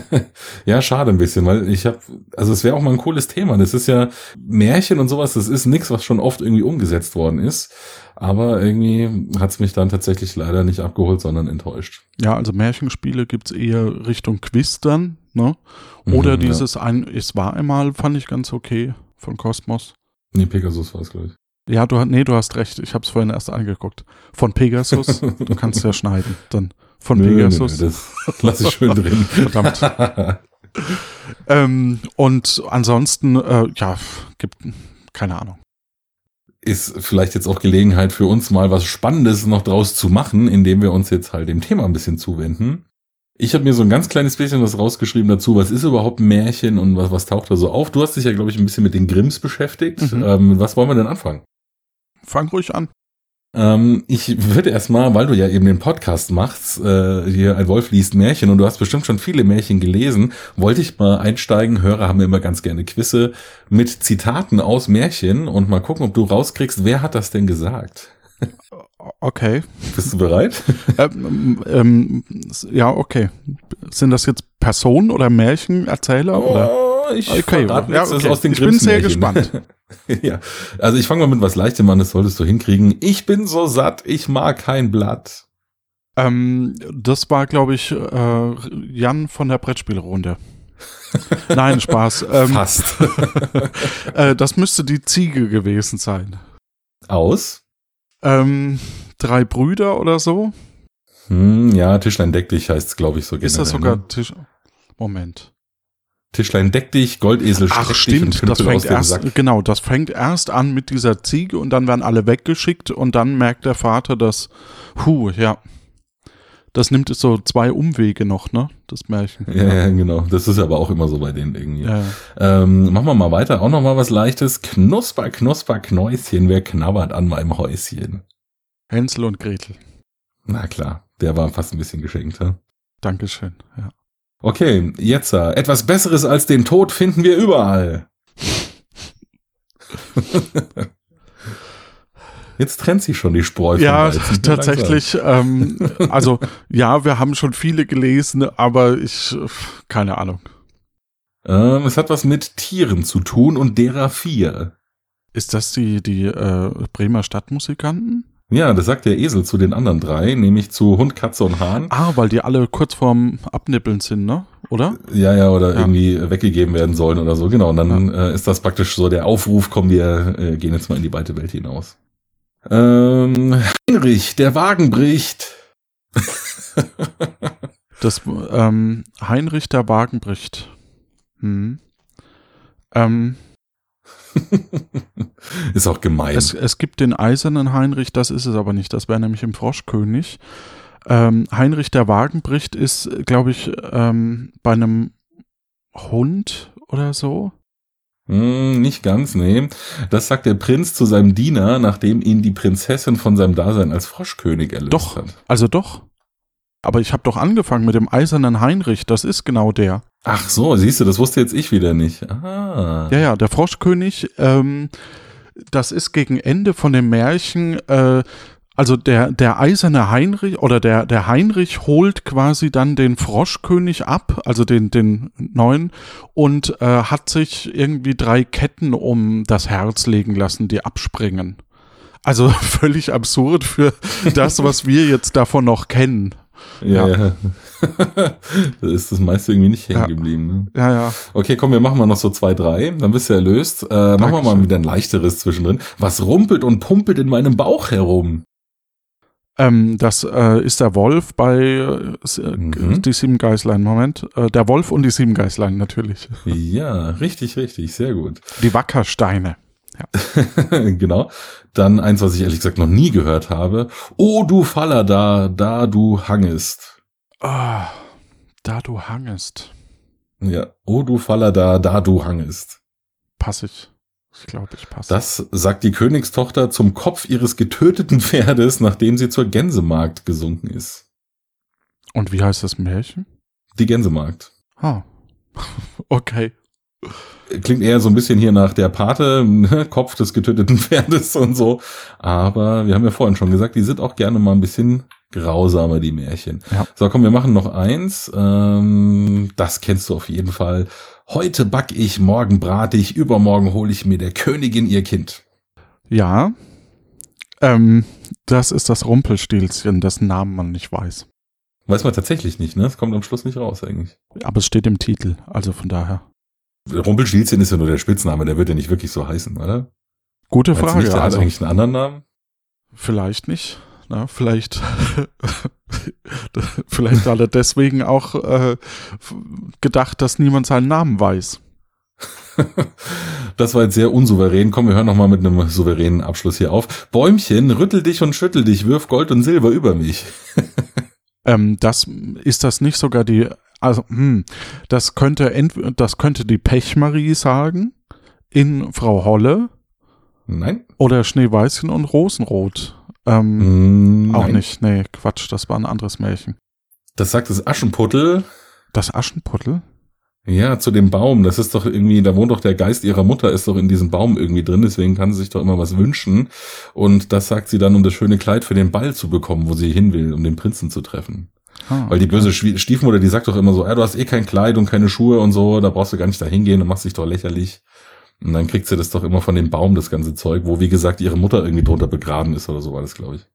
ja, schade ein bisschen, weil ich habe, also es wäre auch mal ein cooles Thema. Das ist ja Märchen und sowas, das ist nichts, was schon oft irgendwie umgesetzt worden ist. Aber irgendwie hat es mich dann tatsächlich leider nicht abgeholt, sondern enttäuscht. Ja, also Märchenspiele gibt's eher Richtung Quiz dann. ne? Oder mhm, dieses ja. ein, es war einmal, fand ich ganz okay von Kosmos. Nee, Pegasus war es, glaube ich. Ja, du, nee, du hast recht. Ich habe es vorhin erst angeguckt. Von Pegasus, du kannst ja schneiden. Dann von nö, Pegasus. Nö, das lasse ich schön drin. Verdammt. ähm, und ansonsten, äh, ja, gibt keine Ahnung. Ist vielleicht jetzt auch Gelegenheit für uns mal was Spannendes noch draus zu machen, indem wir uns jetzt halt dem Thema ein bisschen zuwenden. Ich habe mir so ein ganz kleines bisschen was rausgeschrieben dazu, was ist überhaupt ein Märchen und was, was taucht da so auf? Du hast dich ja, glaube ich, ein bisschen mit den Grimms beschäftigt. Mhm. Ähm, was wollen wir denn anfangen? Fang ruhig an. Ähm, ich würde erstmal, weil du ja eben den Podcast machst, äh, hier ein Wolf liest Märchen und du hast bestimmt schon viele Märchen gelesen, wollte ich mal einsteigen. Hörer haben immer ganz gerne Quizze mit Zitaten aus Märchen und mal gucken, ob du rauskriegst, wer hat das denn gesagt? Okay. Bist du bereit? ähm, ähm, ja, okay. Sind das jetzt Personen oder Märchenerzähler? Oh, oder? Ich okay. Ja, okay. aus den ich bin sehr gespannt. ja, also ich fange mal mit was Leichtem an, das solltest du hinkriegen. Ich bin so satt, ich mag kein Blatt. Ähm, das war, glaube ich, äh, Jan von der Brettspielrunde. Nein, Spaß. Ähm, Fast. äh, das müsste die Ziege gewesen sein. Aus? Ähm, drei Brüder oder so? Hm, ja, Tischlein deck dich heißt es, glaube ich, so generell. Ist das sogar ne? Tisch... Moment. Tischlein deck dich, Goldesel Ach, stimmt, das fängt erst, genau, das fängt erst an mit dieser Ziege und dann werden alle weggeschickt und dann merkt der Vater, dass, hu, ja, das nimmt es so zwei Umwege noch, ne, das Märchen. Ja, ja, genau, das ist aber auch immer so bei denen irgendwie. Ja. Ähm, machen wir mal weiter, auch noch mal was Leichtes. Knusper, Knusper, Knäuschen, wer knabbert an meinem Häuschen? Hänsel und Gretel. Na klar, der war fast ein bisschen geschenkt, ja. Dankeschön, ja. Okay, jetzt äh, etwas Besseres als den Tod finden wir überall. Jetzt trennt sich schon die Spreu. Ja, tatsächlich. Ähm, also ja, wir haben schon viele gelesen, aber ich keine Ahnung. Ähm, es hat was mit Tieren zu tun und derer vier. Ist das die die äh, Bremer Stadtmusikanten? Ja, das sagt der Esel zu den anderen drei, nämlich zu Hund, Katze und Hahn. Ah, weil die alle kurz vorm Abnippeln sind, ne? Oder? Ja, ja, oder ja. irgendwie weggegeben werden sollen oder so. Genau, und dann ja. äh, ist das praktisch so der Aufruf, komm, wir äh, gehen jetzt mal in die weite Welt hinaus. Ähm, Heinrich, der Wagen bricht. das, ähm, Heinrich, der Wagen bricht. Hm. Ähm, ist auch gemein. Es, es, gibt den eisernen Heinrich, das ist es aber nicht. Das wäre nämlich im Froschkönig. Ähm, Heinrich der Wagenbricht ist, glaube ich, ähm, bei einem Hund oder so. Hm, nicht ganz, nee. Das sagt der Prinz zu seinem Diener, nachdem ihn die Prinzessin von seinem Dasein als Froschkönig erlöst doch, hat. Also doch. Aber ich habe doch angefangen mit dem eisernen Heinrich, das ist genau der. Ach so, siehst du, das wusste jetzt ich wieder nicht. Ah. Ja, ja, der Froschkönig, ähm, das ist gegen Ende von dem Märchen, äh, also der, der eiserne Heinrich oder der, der Heinrich holt quasi dann den Froschkönig ab, also den, den neuen, und äh, hat sich irgendwie drei Ketten um das Herz legen lassen, die abspringen. Also völlig absurd für das, was wir jetzt davon noch kennen. Ja, ja. da ist das meiste irgendwie nicht hängen geblieben. Ne? Ja, ja. Okay, komm, wir machen mal noch so zwei, drei. Dann bist du erlöst. Äh, machen wir mal wieder ein leichteres zwischendrin. Was rumpelt und pumpelt in meinem Bauch herum? Ähm, das äh, ist der Wolf bei äh, mhm. die sieben Geißlein. Moment. Äh, der Wolf und die sieben Geißlein natürlich. Ja, richtig, richtig. Sehr gut. Die Wackersteine. Ja. genau. Dann eins, was ich ehrlich gesagt noch nie gehört habe. Oh, du Faller da, da du hangest. Ah, da du hangest. Ja, oh, du Faller da, da du hangest. Pass ich. Ich glaube, ich passe. Das sagt die Königstochter zum Kopf ihres getöteten Pferdes, nachdem sie zur Gänsemarkt gesunken ist. Und wie heißt das Märchen? Die Gänsemarkt. Ah. okay klingt eher so ein bisschen hier nach der Pate, ne? Kopf des getöteten Pferdes und so. Aber wir haben ja vorhin schon gesagt, die sind auch gerne mal ein bisschen grausamer, die Märchen. Ja. So, komm, wir machen noch eins. Ähm, das kennst du auf jeden Fall. Heute back ich, morgen brate ich, übermorgen hole ich mir der Königin ihr Kind. Ja. Ähm, das ist das Rumpelstilzchen, dessen Namen man nicht weiß. Weiß man tatsächlich nicht, ne? Es kommt am Schluss nicht raus eigentlich. Aber es steht im Titel, also von daher. Rumpelstilzchen ist ja nur der Spitzname, der wird ja nicht wirklich so heißen, oder? Gute Frage. Nicht, der also, hat eigentlich einen anderen Namen? Vielleicht nicht. Na, vielleicht, vielleicht hat er deswegen auch äh, gedacht, dass niemand seinen Namen weiß. Das war jetzt sehr unsouverän. Komm, wir hören noch mal mit einem souveränen Abschluss hier auf. Bäumchen, rüttel dich und schüttel dich, wirf Gold und Silber über mich. ähm, das ist das nicht sogar die, also hm, das könnte das könnte die Pechmarie sagen in Frau Holle. Nein. Oder Schneeweißchen und Rosenrot. Ähm, mm, auch nicht. Nee, Quatsch, das war ein anderes Märchen. Das sagt das Aschenputtel. Das Aschenputtel? Ja, zu dem Baum. Das ist doch irgendwie, da wohnt doch der Geist ihrer Mutter, ist doch in diesem Baum irgendwie drin, deswegen kann sie sich doch immer was wünschen. Und das sagt sie dann, um das schöne Kleid für den Ball zu bekommen, wo sie hin will, um den Prinzen zu treffen. Ah, Weil die böse Stiefmutter, die sagt doch immer so, ja, du hast eh kein Kleid und keine Schuhe und so, da brauchst du gar nicht da hingehen und machst dich doch lächerlich. Und dann kriegt sie das doch immer von dem Baum, das ganze Zeug, wo, wie gesagt, ihre Mutter irgendwie drunter begraben ist oder so war das, glaube ich.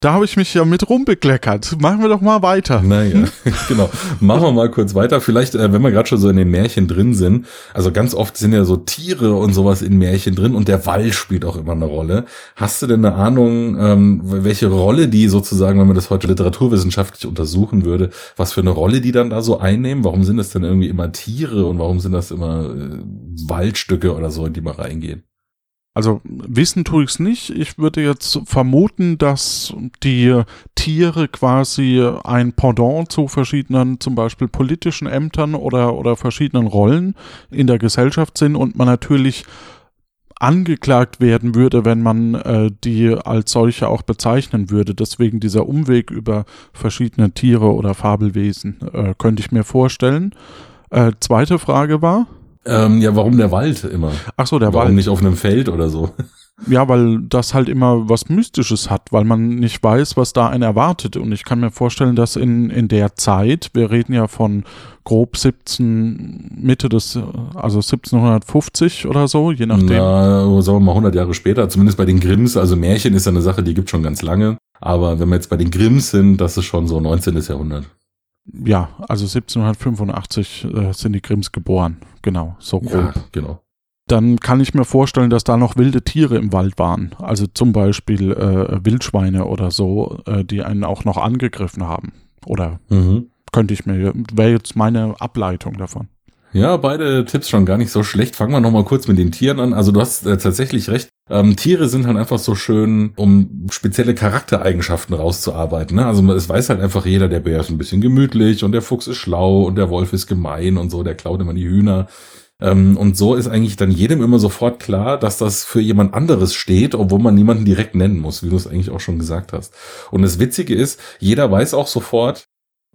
Da habe ich mich ja mit rumbekleckert. Machen wir doch mal weiter. Naja, genau. Machen wir mal kurz weiter. Vielleicht, äh, wenn wir gerade schon so in den Märchen drin sind. Also ganz oft sind ja so Tiere und sowas in Märchen drin und der Wald spielt auch immer eine Rolle. Hast du denn eine Ahnung, ähm, welche Rolle die sozusagen, wenn man das heute literaturwissenschaftlich untersuchen würde, was für eine Rolle die dann da so einnehmen? Warum sind das denn irgendwie immer Tiere und warum sind das immer äh, Waldstücke oder so, in die man reingehen? Also wissen tue ich es nicht. Ich würde jetzt vermuten, dass die Tiere quasi ein Pendant zu verschiedenen, zum Beispiel politischen Ämtern oder, oder verschiedenen Rollen in der Gesellschaft sind und man natürlich angeklagt werden würde, wenn man äh, die als solche auch bezeichnen würde. Deswegen dieser Umweg über verschiedene Tiere oder Fabelwesen äh, könnte ich mir vorstellen. Äh, zweite Frage war. Ähm, ja, warum der Wald immer? Ach so, der warum Wald. Warum nicht auf einem Feld oder so? Ja, weil das halt immer was Mystisches hat, weil man nicht weiß, was da einen erwartet. Und ich kann mir vorstellen, dass in, in der Zeit, wir reden ja von grob 17, Mitte des, also 1750 oder so, je nachdem. Ja, sagen wir mal 100 Jahre später, zumindest bei den Grimms. Also Märchen ist ja eine Sache, die gibt schon ganz lange. Aber wenn wir jetzt bei den Grimms sind, das ist schon so 19. Jahrhundert ja, also 1785 äh, sind die Grimms geboren. Genau, so grob. Ja, genau. Dann kann ich mir vorstellen, dass da noch wilde Tiere im Wald waren. Also zum Beispiel äh, Wildschweine oder so, äh, die einen auch noch angegriffen haben. Oder mhm. könnte ich mir, wäre jetzt meine Ableitung davon. Ja, beide Tipps schon gar nicht so schlecht. Fangen wir nochmal kurz mit den Tieren an. Also du hast äh, tatsächlich recht. Ähm, Tiere sind halt einfach so schön, um spezielle Charaktereigenschaften rauszuarbeiten. Ne? Also es weiß halt einfach jeder, der Bär ist ein bisschen gemütlich und der Fuchs ist schlau und der Wolf ist gemein und so, der klaut immer die Hühner. Ähm, und so ist eigentlich dann jedem immer sofort klar, dass das für jemand anderes steht, obwohl man niemanden direkt nennen muss, wie du es eigentlich auch schon gesagt hast. Und das Witzige ist, jeder weiß auch sofort,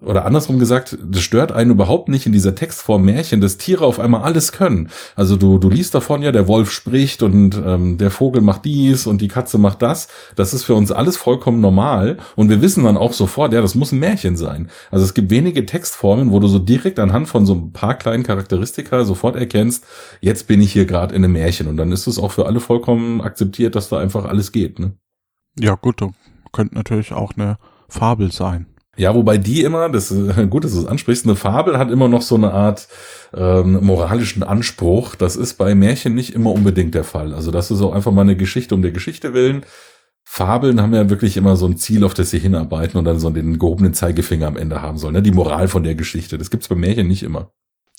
oder andersrum gesagt, das stört einen überhaupt nicht in dieser Textform Märchen, dass Tiere auf einmal alles können. Also du, du liest davon ja, der Wolf spricht und ähm, der Vogel macht dies und die Katze macht das. Das ist für uns alles vollkommen normal und wir wissen dann auch sofort, ja, das muss ein Märchen sein. Also es gibt wenige Textformen, wo du so direkt anhand von so ein paar kleinen Charakteristika sofort erkennst, jetzt bin ich hier gerade in einem Märchen und dann ist es auch für alle vollkommen akzeptiert, dass da einfach alles geht. Ne? Ja gut, könnte natürlich auch eine Fabel sein. Ja, wobei die immer, das ist gut, dass du es ansprichst, eine Fabel hat immer noch so eine Art ähm, moralischen Anspruch. Das ist bei Märchen nicht immer unbedingt der Fall. Also das ist auch einfach mal eine Geschichte um der Geschichte willen. Fabeln haben ja wirklich immer so ein Ziel, auf das sie hinarbeiten und dann so den gehobenen Zeigefinger am Ende haben sollen. Ne? Die Moral von der Geschichte. Das gibt's bei Märchen nicht immer.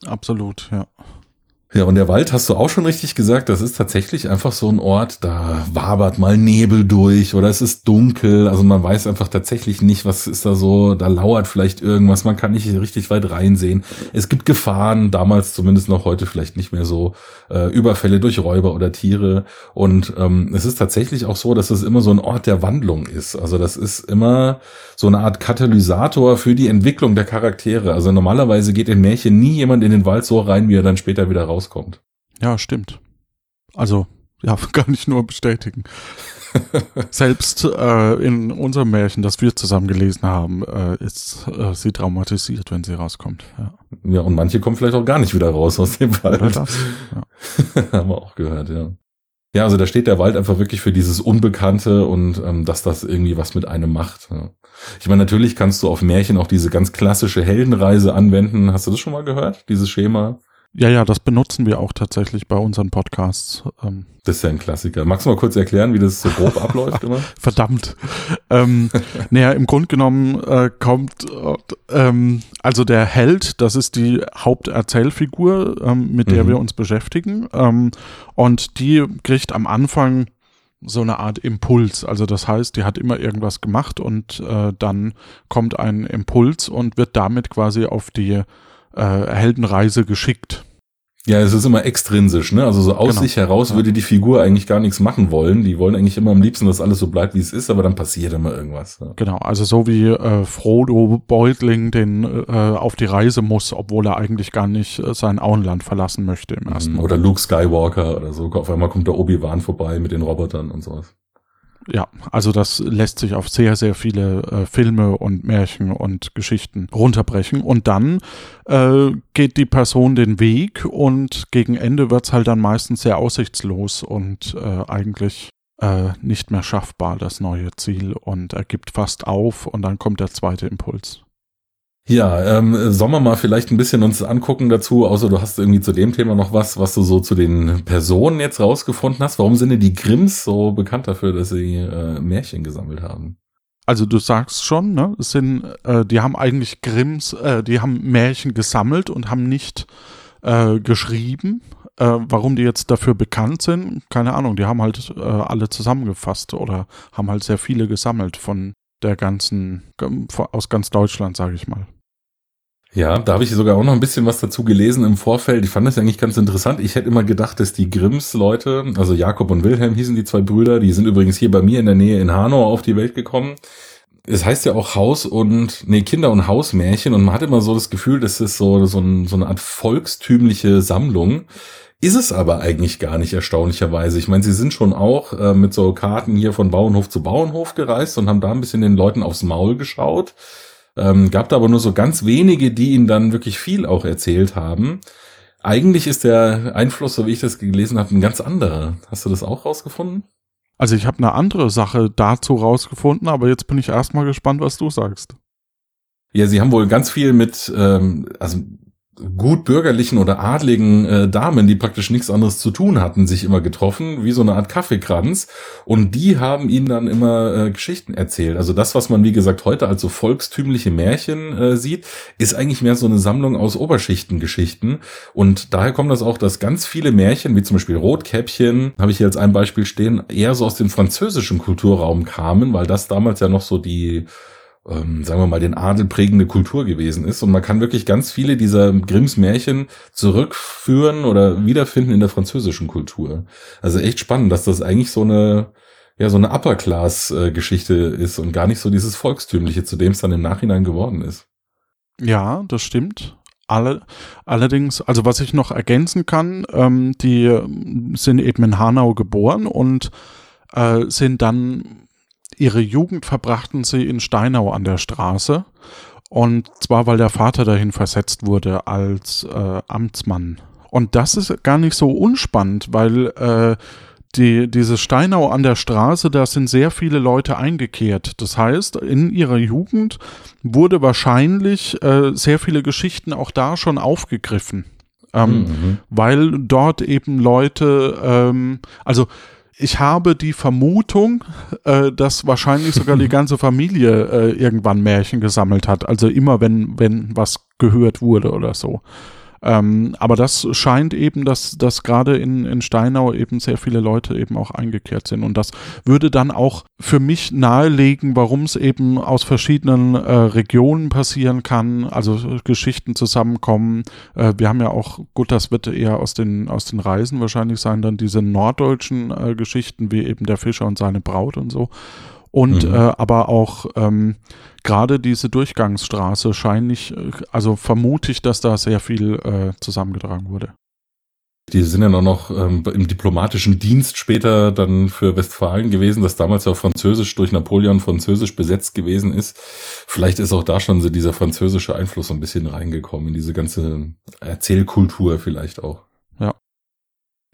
Absolut, ja. Ja, und der Wald hast du auch schon richtig gesagt, das ist tatsächlich einfach so ein Ort, da wabert mal Nebel durch oder es ist dunkel, also man weiß einfach tatsächlich nicht, was ist da so, da lauert vielleicht irgendwas, man kann nicht richtig weit reinsehen. Es gibt Gefahren, damals zumindest noch heute vielleicht nicht mehr so, äh, Überfälle durch Räuber oder Tiere und ähm, es ist tatsächlich auch so, dass es immer so ein Ort der Wandlung ist. Also das ist immer so eine Art Katalysator für die Entwicklung der Charaktere. Also normalerweise geht in Märchen nie jemand in den Wald so rein, wie er dann später wieder raus rauskommt. Ja, stimmt. Also, ja, kann ich nur bestätigen. Selbst äh, in unserem Märchen, das wir zusammen gelesen haben, äh, ist äh, sie traumatisiert, wenn sie rauskommt. Ja. ja, und manche kommen vielleicht auch gar nicht wieder raus aus dem Wald. Das, ja. haben wir auch gehört, ja. Ja, also da steht der Wald einfach wirklich für dieses Unbekannte und ähm, dass das irgendwie was mit einem macht. Ja. Ich meine, natürlich kannst du auf Märchen auch diese ganz klassische Heldenreise anwenden. Hast du das schon mal gehört, dieses Schema? Ja, ja, das benutzen wir auch tatsächlich bei unseren Podcasts. Ähm. Das ist ja ein Klassiker. Magst du mal kurz erklären, wie das so grob abläuft? Immer? Verdammt. ähm, naja, im Grunde genommen äh, kommt, äh, ähm, also der Held, das ist die Haupterzählfigur, ähm, mit der mhm. wir uns beschäftigen. Ähm, und die kriegt am Anfang so eine Art Impuls. Also das heißt, die hat immer irgendwas gemacht und äh, dann kommt ein Impuls und wird damit quasi auf die äh, Heldenreise geschickt. Ja, es ist immer extrinsisch, ne? Also so aus genau. sich heraus ja. würde die Figur eigentlich gar nichts machen wollen. Die wollen eigentlich immer am liebsten, dass alles so bleibt, wie es ist, aber dann passiert immer irgendwas. Ja. Genau, also so wie äh, Frodo Beutling den äh, auf die Reise muss, obwohl er eigentlich gar nicht äh, sein Auenland verlassen möchte im ersten mhm. Oder Luke Skywalker oder so. Auf einmal kommt der Obi-Wan vorbei mit den Robotern und sowas. Ja, also das lässt sich auf sehr, sehr viele äh, Filme und Märchen und Geschichten runterbrechen. Und dann äh, geht die Person den Weg und gegen Ende wird's halt dann meistens sehr aussichtslos und äh, eigentlich äh, nicht mehr schaffbar, das neue Ziel. Und er gibt fast auf und dann kommt der zweite Impuls. Ja, ähm, sollen wir mal vielleicht ein bisschen uns angucken dazu, außer du hast irgendwie zu dem Thema noch was, was du so zu den Personen jetzt rausgefunden hast. Warum sind denn die Grimms so bekannt dafür, dass sie äh, Märchen gesammelt haben? Also du sagst schon, ne? Es sind, äh, die haben eigentlich Grimms, äh, die haben Märchen gesammelt und haben nicht äh, geschrieben. Äh, warum die jetzt dafür bekannt sind, keine Ahnung. Die haben halt äh, alle zusammengefasst oder haben halt sehr viele gesammelt von der ganzen, aus ganz Deutschland, sage ich mal. Ja, da habe ich sogar auch noch ein bisschen was dazu gelesen im Vorfeld. Ich fand das eigentlich ganz interessant. Ich hätte immer gedacht, dass die Grimms-Leute, also Jakob und Wilhelm hießen die zwei Brüder, die sind übrigens hier bei mir in der Nähe in Hanau auf die Welt gekommen. Es heißt ja auch Haus und, nee, Kinder- und Hausmärchen und man hat immer so das Gefühl, das ist so, so, ein, so eine Art volkstümliche Sammlung. Ist es aber eigentlich gar nicht erstaunlicherweise. Ich meine, sie sind schon auch äh, mit so Karten hier von Bauernhof zu Bauernhof gereist und haben da ein bisschen den Leuten aufs Maul geschaut. Ähm, gab da aber nur so ganz wenige, die ihnen dann wirklich viel auch erzählt haben. Eigentlich ist der Einfluss, so wie ich das gelesen habe, ein ganz anderer. Hast du das auch rausgefunden? Also ich habe eine andere Sache dazu rausgefunden, aber jetzt bin ich erstmal gespannt, was du sagst. Ja, sie haben wohl ganz viel mit, ähm, also gut bürgerlichen oder adligen äh, Damen, die praktisch nichts anderes zu tun hatten, sich immer getroffen, wie so eine Art Kaffeekranz. Und die haben ihnen dann immer äh, Geschichten erzählt. Also das, was man, wie gesagt, heute als so volkstümliche Märchen äh, sieht, ist eigentlich mehr so eine Sammlung aus Oberschichtengeschichten. Und daher kommt das auch, dass ganz viele Märchen, wie zum Beispiel Rotkäppchen, habe ich hier als ein Beispiel stehen, eher so aus dem französischen Kulturraum kamen, weil das damals ja noch so die ähm, sagen wir mal, den Adel prägende Kultur gewesen ist. Und man kann wirklich ganz viele dieser Grimms Märchen zurückführen oder wiederfinden in der französischen Kultur. Also echt spannend, dass das eigentlich so eine, ja, so eine Upper-Class-Geschichte ist und gar nicht so dieses Volkstümliche, zu dem es dann im Nachhinein geworden ist. Ja, das stimmt. Alle, allerdings, also was ich noch ergänzen kann, ähm, die sind eben in Hanau geboren und äh, sind dann ihre Jugend verbrachten sie in Steinau an der Straße. Und zwar, weil der Vater dahin versetzt wurde als äh, Amtsmann. Und das ist gar nicht so unspannend, weil äh, die, diese Steinau an der Straße, da sind sehr viele Leute eingekehrt. Das heißt, in ihrer Jugend wurde wahrscheinlich äh, sehr viele Geschichten auch da schon aufgegriffen. Ähm, mhm. Weil dort eben Leute, ähm, also ich habe die Vermutung, äh, dass wahrscheinlich sogar die ganze Familie äh, irgendwann Märchen gesammelt hat. Also immer, wenn, wenn was gehört wurde oder so. Ähm, aber das scheint eben, dass, dass gerade in, in Steinau eben sehr viele Leute eben auch eingekehrt sind. Und das würde dann auch für mich nahelegen, warum es eben aus verschiedenen äh, Regionen passieren kann, also Geschichten zusammenkommen. Äh, wir haben ja auch, gut, das wird eher aus den, aus den Reisen wahrscheinlich sein, dann diese norddeutschen äh, Geschichten, wie eben der Fischer und seine Braut und so. Und mhm. äh, aber auch ähm, gerade diese Durchgangsstraße scheint nicht, äh, also vermute ich, dass da sehr viel äh, zusammengetragen wurde. Die sind ja noch ähm, im diplomatischen Dienst später dann für Westfalen gewesen, das damals ja Französisch durch Napoleon Französisch besetzt gewesen ist. Vielleicht ist auch da schon so dieser französische Einfluss so ein bisschen reingekommen in diese ganze Erzählkultur vielleicht auch.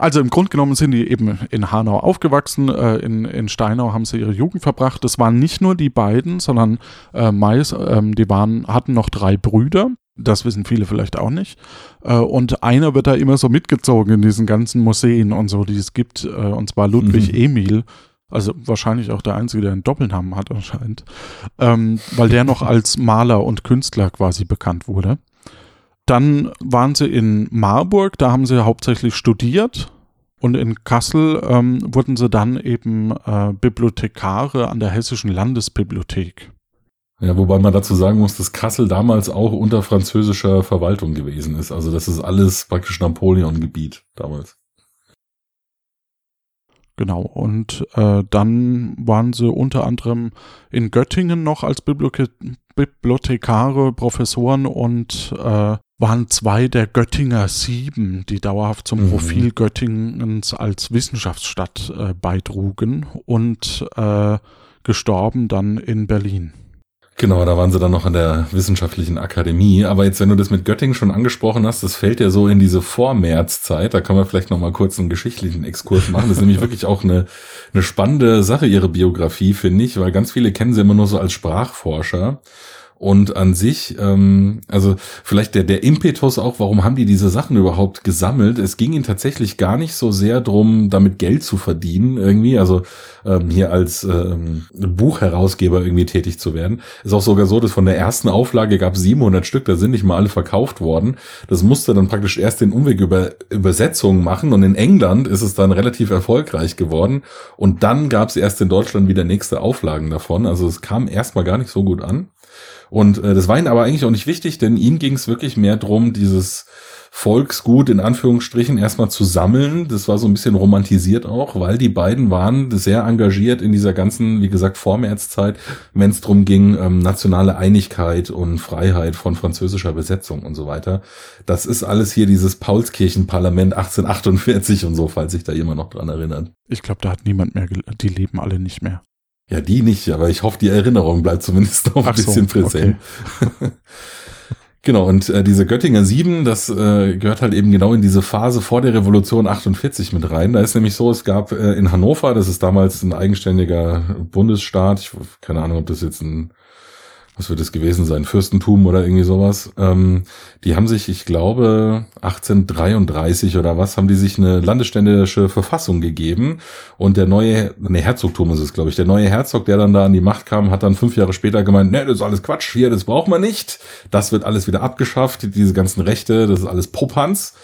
Also im Grunde genommen sind die eben in Hanau aufgewachsen, äh, in, in Steinau haben sie ihre Jugend verbracht. Das waren nicht nur die beiden, sondern äh, Mais, äh, die waren, hatten noch drei Brüder. Das wissen viele vielleicht auch nicht. Äh, und einer wird da immer so mitgezogen in diesen ganzen Museen und so, die es gibt, äh, und zwar Ludwig mhm. Emil. Also wahrscheinlich auch der Einzige, der einen Doppelnamen hat anscheinend. Ähm, weil der noch als Maler und Künstler quasi bekannt wurde. Dann waren sie in Marburg, da haben sie hauptsächlich studiert. Und in Kassel ähm, wurden sie dann eben äh, Bibliothekare an der Hessischen Landesbibliothek. Ja, wobei man dazu sagen muss, dass Kassel damals auch unter französischer Verwaltung gewesen ist. Also das ist alles praktisch Napoleon-Gebiet damals. Genau, und äh, dann waren sie unter anderem in Göttingen noch als Bibliothekare, Professoren und äh, waren zwei der Göttinger Sieben, die dauerhaft zum mhm. Profil Göttingens als Wissenschaftsstadt äh, beitrugen und äh, gestorben dann in Berlin. Genau, da waren sie dann noch an der Wissenschaftlichen Akademie. Aber jetzt, wenn du das mit Göttingen schon angesprochen hast, das fällt ja so in diese Vormärzzeit. Da können wir vielleicht noch mal kurz einen geschichtlichen Exkurs machen. Das ist nämlich wirklich auch eine, eine spannende Sache, ihre Biografie, finde ich, weil ganz viele kennen sie immer nur so als Sprachforscher. Und an sich, ähm, also vielleicht der, der Impetus auch, warum haben die diese Sachen überhaupt gesammelt? Es ging ihnen tatsächlich gar nicht so sehr drum, damit Geld zu verdienen irgendwie, also ähm, hier als ähm, Buchherausgeber irgendwie tätig zu werden. Ist auch sogar so, dass von der ersten Auflage gab 700 Stück, da sind nicht mal alle verkauft worden. Das musste dann praktisch erst den Umweg über Übersetzungen machen und in England ist es dann relativ erfolgreich geworden und dann gab es erst in Deutschland wieder nächste Auflagen davon. Also es kam erstmal gar nicht so gut an. Und äh, das war ihnen aber eigentlich auch nicht wichtig, denn ihnen ging es wirklich mehr drum, dieses Volksgut in Anführungsstrichen erstmal zu sammeln. Das war so ein bisschen romantisiert auch, weil die beiden waren sehr engagiert in dieser ganzen, wie gesagt, Vormärzzeit, wenn es drum ging, ähm, nationale Einigkeit und Freiheit von französischer Besetzung und so weiter. Das ist alles hier dieses Paulskirchenparlament 1848 und so, falls sich da jemand noch dran erinnert. Ich glaube, da hat niemand mehr, die leben alle nicht mehr. Ja, die nicht, aber ich hoffe, die Erinnerung bleibt zumindest noch ein Ach bisschen so, präsent. Okay. genau, und äh, diese Göttinger 7, das äh, gehört halt eben genau in diese Phase vor der Revolution 48 mit rein. Da ist nämlich so, es gab äh, in Hannover, das ist damals ein eigenständiger Bundesstaat, ich keine Ahnung, ob das jetzt ein was wird es gewesen sein, Fürstentum oder irgendwie sowas. Ähm, die haben sich, ich glaube, 1833 oder was, haben die sich eine landesständische Verfassung gegeben und der neue, ne, Herzogtum ist es, glaube ich, der neue Herzog, der dann da an die Macht kam, hat dann fünf Jahre später gemeint, ne, das ist alles Quatsch, hier, das braucht man nicht, das wird alles wieder abgeschafft, diese ganzen Rechte, das ist alles Popanz.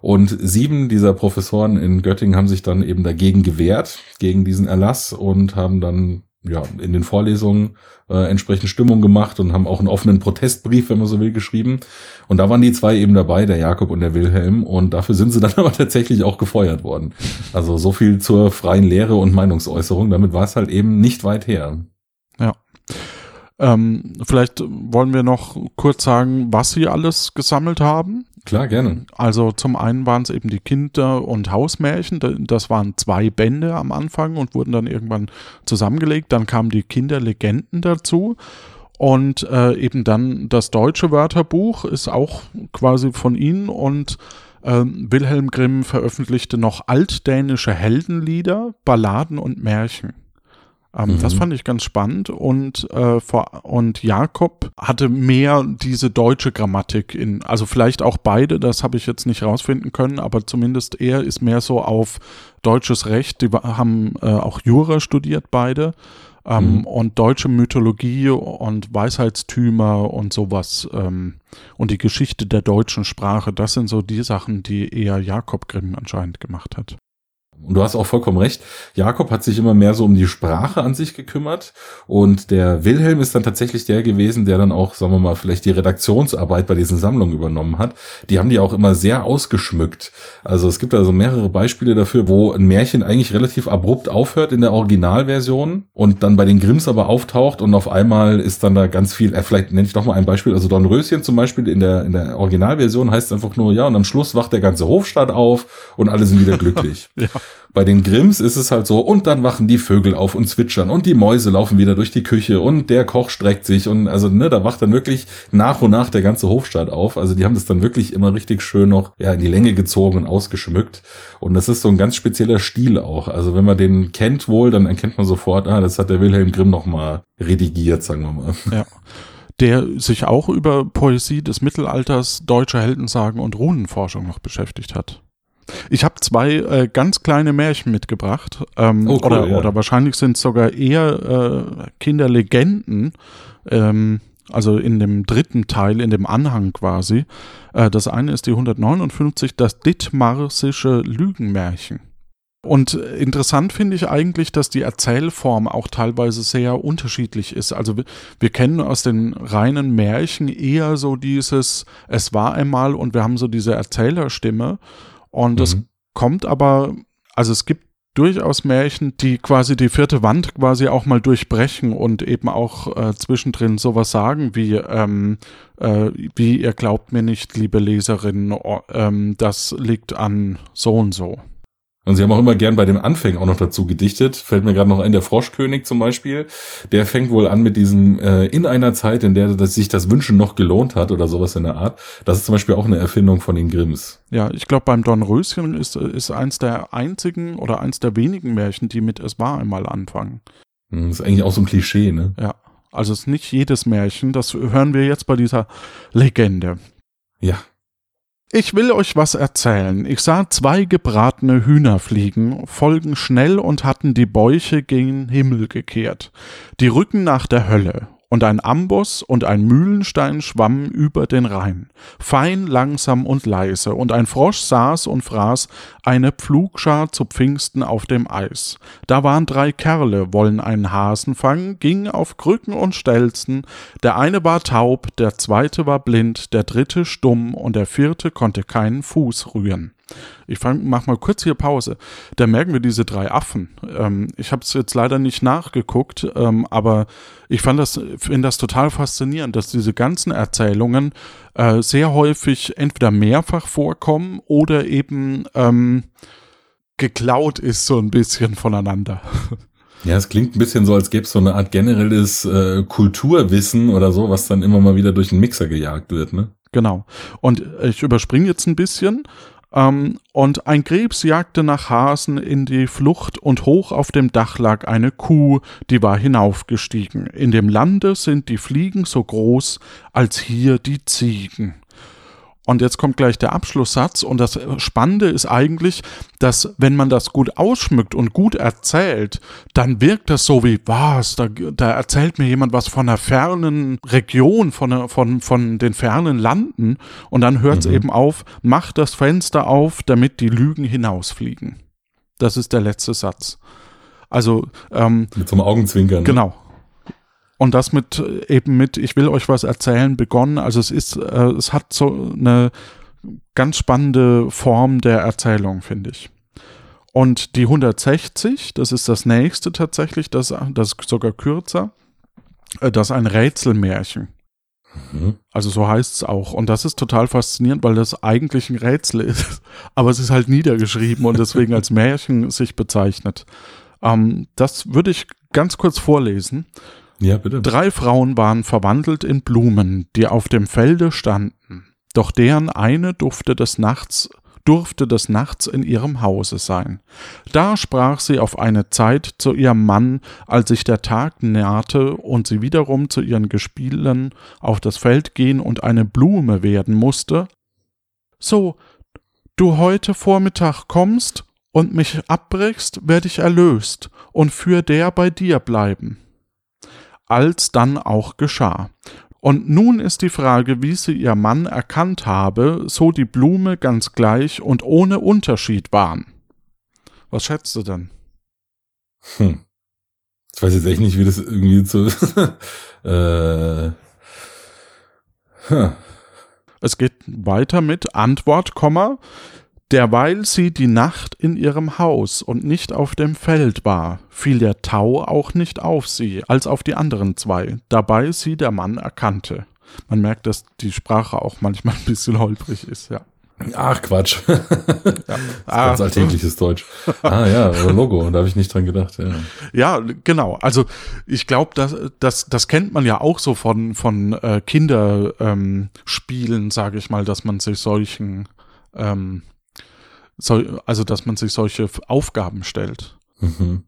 Und sieben dieser Professoren in Göttingen haben sich dann eben dagegen gewehrt, gegen diesen Erlass und haben dann ja, in den Vorlesungen äh, entsprechend Stimmung gemacht und haben auch einen offenen Protestbrief, wenn man so will, geschrieben. Und da waren die zwei eben dabei, der Jakob und der Wilhelm. Und dafür sind sie dann aber tatsächlich auch gefeuert worden. Also so viel zur freien Lehre und Meinungsäußerung. Damit war es halt eben nicht weit her. Ja. Ähm, vielleicht wollen wir noch kurz sagen, was sie alles gesammelt haben. Klar, gerne. Also zum einen waren es eben die Kinder- und Hausmärchen. Das waren zwei Bände am Anfang und wurden dann irgendwann zusammengelegt. Dann kamen die Kinderlegenden dazu. Und äh, eben dann das deutsche Wörterbuch ist auch quasi von ihnen und ähm, Wilhelm Grimm veröffentlichte noch altdänische Heldenlieder, Balladen und Märchen. Ähm, mhm. Das fand ich ganz spannend und, äh, vor, und Jakob hatte mehr diese deutsche Grammatik in, also vielleicht auch beide, das habe ich jetzt nicht rausfinden können, aber zumindest er ist mehr so auf deutsches Recht, die haben äh, auch Jura studiert beide. Ähm, mhm. Und deutsche Mythologie und Weisheitstümer und sowas ähm, und die Geschichte der deutschen Sprache, das sind so die Sachen, die eher Jakob Grimm anscheinend gemacht hat. Und du hast auch vollkommen recht. Jakob hat sich immer mehr so um die Sprache an sich gekümmert. Und der Wilhelm ist dann tatsächlich der gewesen, der dann auch, sagen wir mal, vielleicht die Redaktionsarbeit bei diesen Sammlungen übernommen hat. Die haben die auch immer sehr ausgeschmückt. Also es gibt also mehrere Beispiele dafür, wo ein Märchen eigentlich relativ abrupt aufhört in der Originalversion und dann bei den Grimms aber auftaucht und auf einmal ist dann da ganz viel, äh, vielleicht nenne ich doch mal ein Beispiel, also Don Röschen zum Beispiel in der, in der Originalversion heißt es einfach nur, ja, und am Schluss wacht der ganze Hofstaat auf und alle sind wieder glücklich. ja. Bei den Grimms ist es halt so, und dann wachen die Vögel auf und zwitschern und die Mäuse laufen wieder durch die Küche und der Koch streckt sich und also, ne, da wacht dann wirklich nach und nach der ganze Hofstaat auf. Also die haben das dann wirklich immer richtig schön noch, ja, in die Länge gezogen und ausgeschmückt. Und das ist so ein ganz spezieller Stil auch. Also wenn man den kennt wohl, dann erkennt man sofort, ah, das hat der Wilhelm Grimm nochmal redigiert, sagen wir mal. Ja der sich auch über Poesie des Mittelalters, deutsche Heldensagen und Runenforschung noch beschäftigt hat. Ich habe zwei äh, ganz kleine Märchen mitgebracht. Ähm, oh, cool, oder, ja. oder wahrscheinlich sind es sogar eher äh, Kinderlegenden. Ähm, also in dem dritten Teil, in dem Anhang quasi. Äh, das eine ist die 159, das Dithmarsische Lügenmärchen. Und interessant finde ich eigentlich, dass die Erzählform auch teilweise sehr unterschiedlich ist. Also wir, wir, kennen aus den reinen Märchen eher so dieses Es war einmal und wir haben so diese Erzählerstimme. Und es mhm. kommt aber, also es gibt durchaus Märchen, die quasi die vierte Wand quasi auch mal durchbrechen und eben auch äh, zwischendrin sowas sagen wie, ähm, äh, wie ihr glaubt mir nicht, liebe Leserin, oh, ähm, das liegt an so und so. Und sie haben auch immer gern bei den Anfängen auch noch dazu gedichtet. Fällt mir gerade noch ein, der Froschkönig zum Beispiel. Der fängt wohl an mit diesem, äh, in einer Zeit, in der sich das Wünschen noch gelohnt hat oder sowas in der Art. Das ist zum Beispiel auch eine Erfindung von den Grimms. Ja, ich glaube, beim Dornröschen ist, ist eins der einzigen oder eins der wenigen Märchen, die mit Es war einmal anfangen. Hm, das ist eigentlich auch so ein Klischee, ne? Ja. Also es ist nicht jedes Märchen, das hören wir jetzt bei dieser Legende. Ja, ich will euch was erzählen. Ich sah zwei gebratene Hühner fliegen, folgen schnell und hatten die Bäuche gen Himmel gekehrt, die Rücken nach der Hölle, und ein Amboss und ein Mühlenstein schwammen über den Rhein, fein, langsam und leise, und ein Frosch saß und fraß eine Pflugschar zu Pfingsten auf dem Eis. Da waren drei Kerle, wollen einen Hasen fangen, gingen auf Krücken und Stelzen, der eine war taub, der zweite war blind, der dritte stumm und der vierte konnte keinen Fuß rühren. Ich mach mal kurz hier Pause. Da merken wir diese drei Affen. Ähm, ich habe es jetzt leider nicht nachgeguckt, ähm, aber ich fand das, finde das total faszinierend, dass diese ganzen Erzählungen äh, sehr häufig entweder mehrfach vorkommen oder eben ähm, geklaut ist so ein bisschen voneinander. Ja, es klingt ein bisschen so, als gäbe es so eine Art generelles äh, Kulturwissen oder so, was dann immer mal wieder durch den Mixer gejagt wird, ne? Genau. Und ich überspringe jetzt ein bisschen ähm, und ein Krebs jagte nach Hasen in die Flucht und hoch auf dem Dach lag eine Kuh, die war hinaufgestiegen. In dem Lande sind die Fliegen so groß als hier die Ziegen. Und jetzt kommt gleich der Abschlusssatz. Und das Spannende ist eigentlich, dass wenn man das gut ausschmückt und gut erzählt, dann wirkt das so wie, was, da, da erzählt mir jemand was von einer fernen Region, von, von, von den fernen Landen. Und dann hört es mhm. eben auf, macht das Fenster auf, damit die Lügen hinausfliegen. Das ist der letzte Satz. Also ähm, mit so einem Augenzwinkern. Ne? Genau. Und das mit eben mit, ich will euch was erzählen, begonnen. Also es ist, äh, es hat so eine ganz spannende Form der Erzählung, finde ich. Und die 160, das ist das nächste tatsächlich, das, das ist sogar kürzer, äh, das ist ein Rätselmärchen. Mhm. Also so heißt es auch. Und das ist total faszinierend, weil das eigentlich ein Rätsel ist. Aber es ist halt niedergeschrieben und deswegen als Märchen sich bezeichnet. Ähm, das würde ich ganz kurz vorlesen. Ja, bitte. Drei Frauen waren verwandelt in Blumen, die auf dem Felde standen. Doch deren eine durfte des Nachts durfte des Nachts in ihrem Hause sein. Da sprach sie auf eine Zeit zu ihrem Mann, als sich der Tag nahte und sie wiederum zu ihren Gespielen auf das Feld gehen und eine Blume werden musste. So, du heute Vormittag kommst und mich abbrichst, werd ich erlöst und für der bei dir bleiben als dann auch geschah. Und nun ist die Frage, wie sie ihr Mann erkannt habe, so die Blume ganz gleich und ohne Unterschied waren. Was schätzt du denn? Hm. Ich weiß jetzt echt nicht, wie das irgendwie zu. äh. Huh. Es geht weiter mit Antwort, Komma, Derweil sie die Nacht in ihrem Haus und nicht auf dem Feld war, fiel der Tau auch nicht auf sie, als auf die anderen zwei, dabei sie der Mann erkannte. Man merkt, dass die Sprache auch manchmal ein bisschen holprig ist, ja. Ach Quatsch. Ja. Ah. Ganz alltägliches Deutsch. Ah ja, Logo, da habe ich nicht dran gedacht. Ja, ja genau. Also ich glaube, das, das, das kennt man ja auch so von, von äh, Kinderspielen, ähm, sage ich mal, dass man sich solchen, ähm, so, also dass man sich solche Aufgaben stellt. Mhm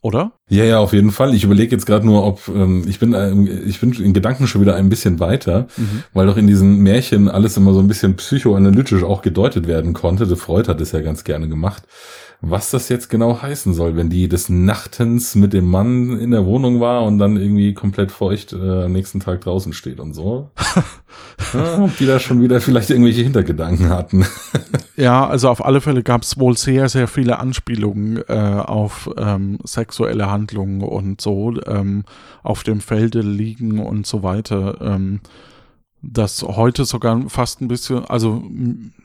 oder? Ja, ja, auf jeden Fall. Ich überlege jetzt gerade nur, ob ähm, ich bin, äh, ich bin in Gedanken schon wieder ein bisschen weiter, mhm. weil doch in diesen Märchen alles immer so ein bisschen psychoanalytisch auch gedeutet werden konnte. De Freud hat es ja ganz gerne gemacht was das jetzt genau heißen soll, wenn die des Nachtens mit dem Mann in der Wohnung war und dann irgendwie komplett feucht äh, am nächsten Tag draußen steht und so. ja, ob die da schon wieder vielleicht irgendwelche Hintergedanken hatten. ja, also auf alle Fälle gab es wohl sehr, sehr viele Anspielungen äh, auf ähm, sexuelle Handlungen und so, ähm, auf dem Felde liegen und so weiter. Ähm, das heute sogar fast ein bisschen, also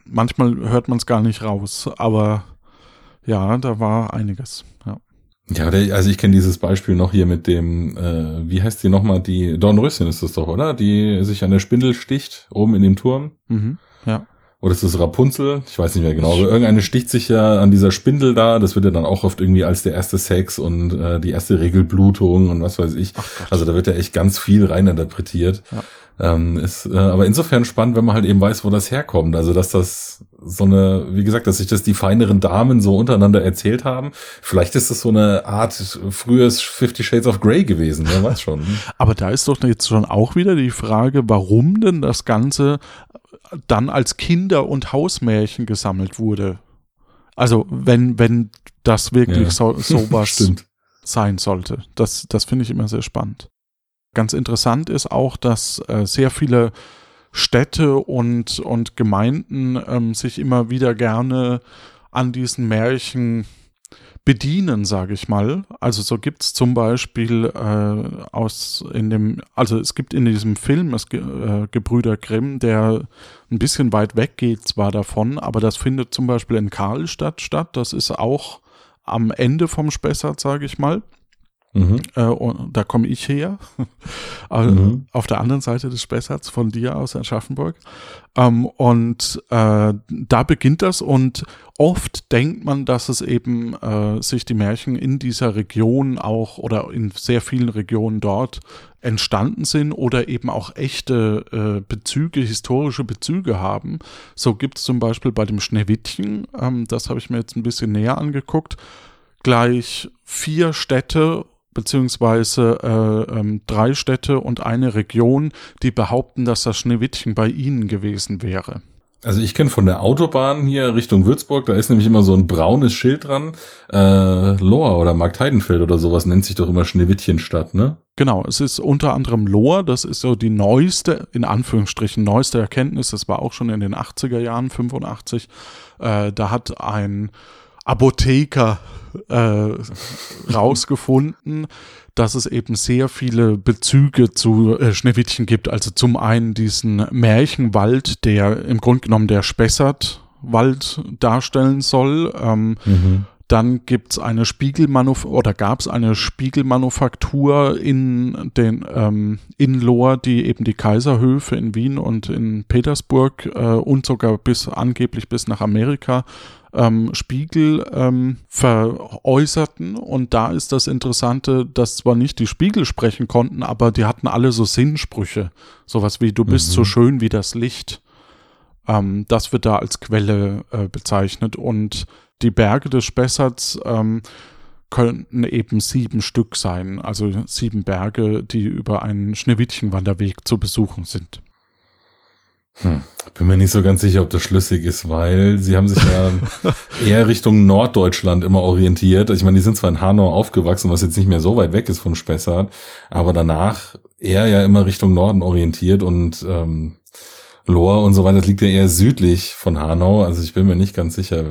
manchmal hört man es gar nicht raus, aber ja, da war einiges. Ja. Ja, also ich kenne dieses Beispiel noch hier mit dem, äh, wie heißt die nochmal, die Dornröschen ist das doch, oder? Die sich an der Spindel sticht, oben in dem Turm. Mhm, ja. Oder ist das Rapunzel? Ich weiß nicht mehr genau. Aber irgendeine sticht sich ja an dieser Spindel da. Das wird ja dann auch oft irgendwie als der erste Sex und äh, die erste Regelblutung und was weiß ich. Also da wird ja echt ganz viel reininterpretiert. Ja. Ähm, ist äh, aber insofern spannend, wenn man halt eben weiß, wo das herkommt. Also dass das so eine, wie gesagt, dass sich das die feineren Damen so untereinander erzählt haben. Vielleicht ist das so eine Art frühes Fifty Shades of Grey gewesen, wer weiß schon. aber da ist doch jetzt schon auch wieder die Frage, warum denn das Ganze dann als Kinder- und Hausmärchen gesammelt wurde. Also wenn, wenn das wirklich ja. so, sowas sein sollte. Das, das finde ich immer sehr spannend. Ganz interessant ist auch, dass äh, sehr viele Städte und, und Gemeinden ähm, sich immer wieder gerne an diesen Märchen bedienen, sage ich mal. Also so gibt es zum Beispiel äh, aus in dem, also es gibt in diesem Film das äh, Gebrüder Grimm, der ein bisschen weit weg geht zwar davon, aber das findet zum Beispiel in Karlstadt statt. Das ist auch am Ende vom Spessart, sage ich mal. Mhm. Äh, und da komme ich her, äh, mhm. auf der anderen Seite des Spessarts von dir aus Aschaffenburg. Ähm, und äh, da beginnt das und oft denkt man, dass es eben äh, sich die Märchen in dieser Region auch oder in sehr vielen Regionen dort entstanden sind oder eben auch echte äh, Bezüge, historische Bezüge haben. So gibt es zum Beispiel bei dem Schneewittchen, ähm, das habe ich mir jetzt ein bisschen näher angeguckt, gleich vier Städte beziehungsweise äh, ähm, drei Städte und eine Region, die behaupten, dass das Schneewittchen bei ihnen gewesen wäre. Also ich kenne von der Autobahn hier Richtung Würzburg, da ist nämlich immer so ein braunes Schild dran. Äh, Lohr oder Marktheidenfeld oder sowas nennt sich doch immer Schneewittchenstadt, ne? Genau, es ist unter anderem Lohr, das ist so die neueste, in Anführungsstrichen neueste Erkenntnis, das war auch schon in den 80er Jahren, 85. Äh, da hat ein Apotheker äh, rausgefunden, dass es eben sehr viele Bezüge zu äh, Schneewittchen gibt. Also zum einen diesen Märchenwald, der im Grunde genommen der Spessartwald darstellen soll. Ähm, mhm. Dann gibt's eine Spiegelmanufaktur oder gab es eine Spiegelmanufaktur in den ähm, in Lohr, die eben die Kaiserhöfe in Wien und in Petersburg äh, und sogar bis angeblich bis nach Amerika ähm, Spiegel ähm, veräußerten. Und da ist das Interessante, dass zwar nicht die Spiegel sprechen konnten, aber die hatten alle so Sinnsprüche. Sowas wie, du bist mhm. so schön wie das Licht. Ähm, das wird da als Quelle äh, bezeichnet. Und die Berge des Spessarts ähm, könnten eben sieben Stück sein, also sieben Berge, die über einen Schneewittchenwanderweg zu besuchen sind. Hm. Bin mir nicht so ganz sicher, ob das schlüssig ist, weil sie haben sich ja eher Richtung Norddeutschland immer orientiert. Ich meine, die sind zwar in Hanau aufgewachsen, was jetzt nicht mehr so weit weg ist von Spessart, aber danach eher ja immer Richtung Norden orientiert und ähm, Lohr und so weiter, das liegt ja eher südlich von Hanau. Also ich bin mir nicht ganz sicher,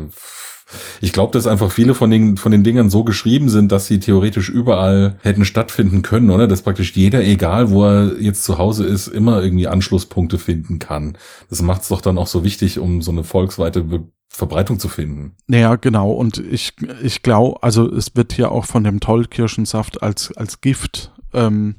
ich glaube, dass einfach viele von den, von den Dingern so geschrieben sind, dass sie theoretisch überall hätten stattfinden können, oder? Dass praktisch jeder, egal wo er jetzt zu Hause ist, immer irgendwie Anschlusspunkte finden kann. Das macht es doch dann auch so wichtig, um so eine volksweite Be Verbreitung zu finden. Naja, genau. Und ich, ich glaube, also es wird hier auch von dem Tollkirschensaft als, als Gift ähm,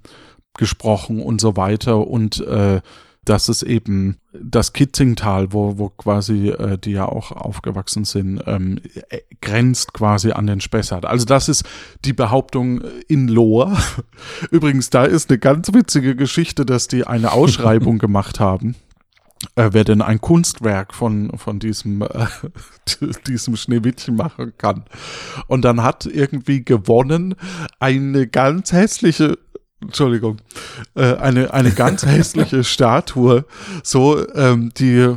gesprochen und so weiter. Und äh, dass es eben das Kitzingtal, wo, wo quasi äh, die ja auch aufgewachsen sind, ähm, äh, grenzt quasi an den Spessart. Also das ist die Behauptung in Lohr. Übrigens, da ist eine ganz witzige Geschichte, dass die eine Ausschreibung gemacht haben äh, wer denn ein Kunstwerk von, von diesem, äh, diesem Schneewittchen machen kann. Und dann hat irgendwie gewonnen eine ganz hässliche Entschuldigung, äh, eine, eine ganz hässliche Statue, so, ähm, die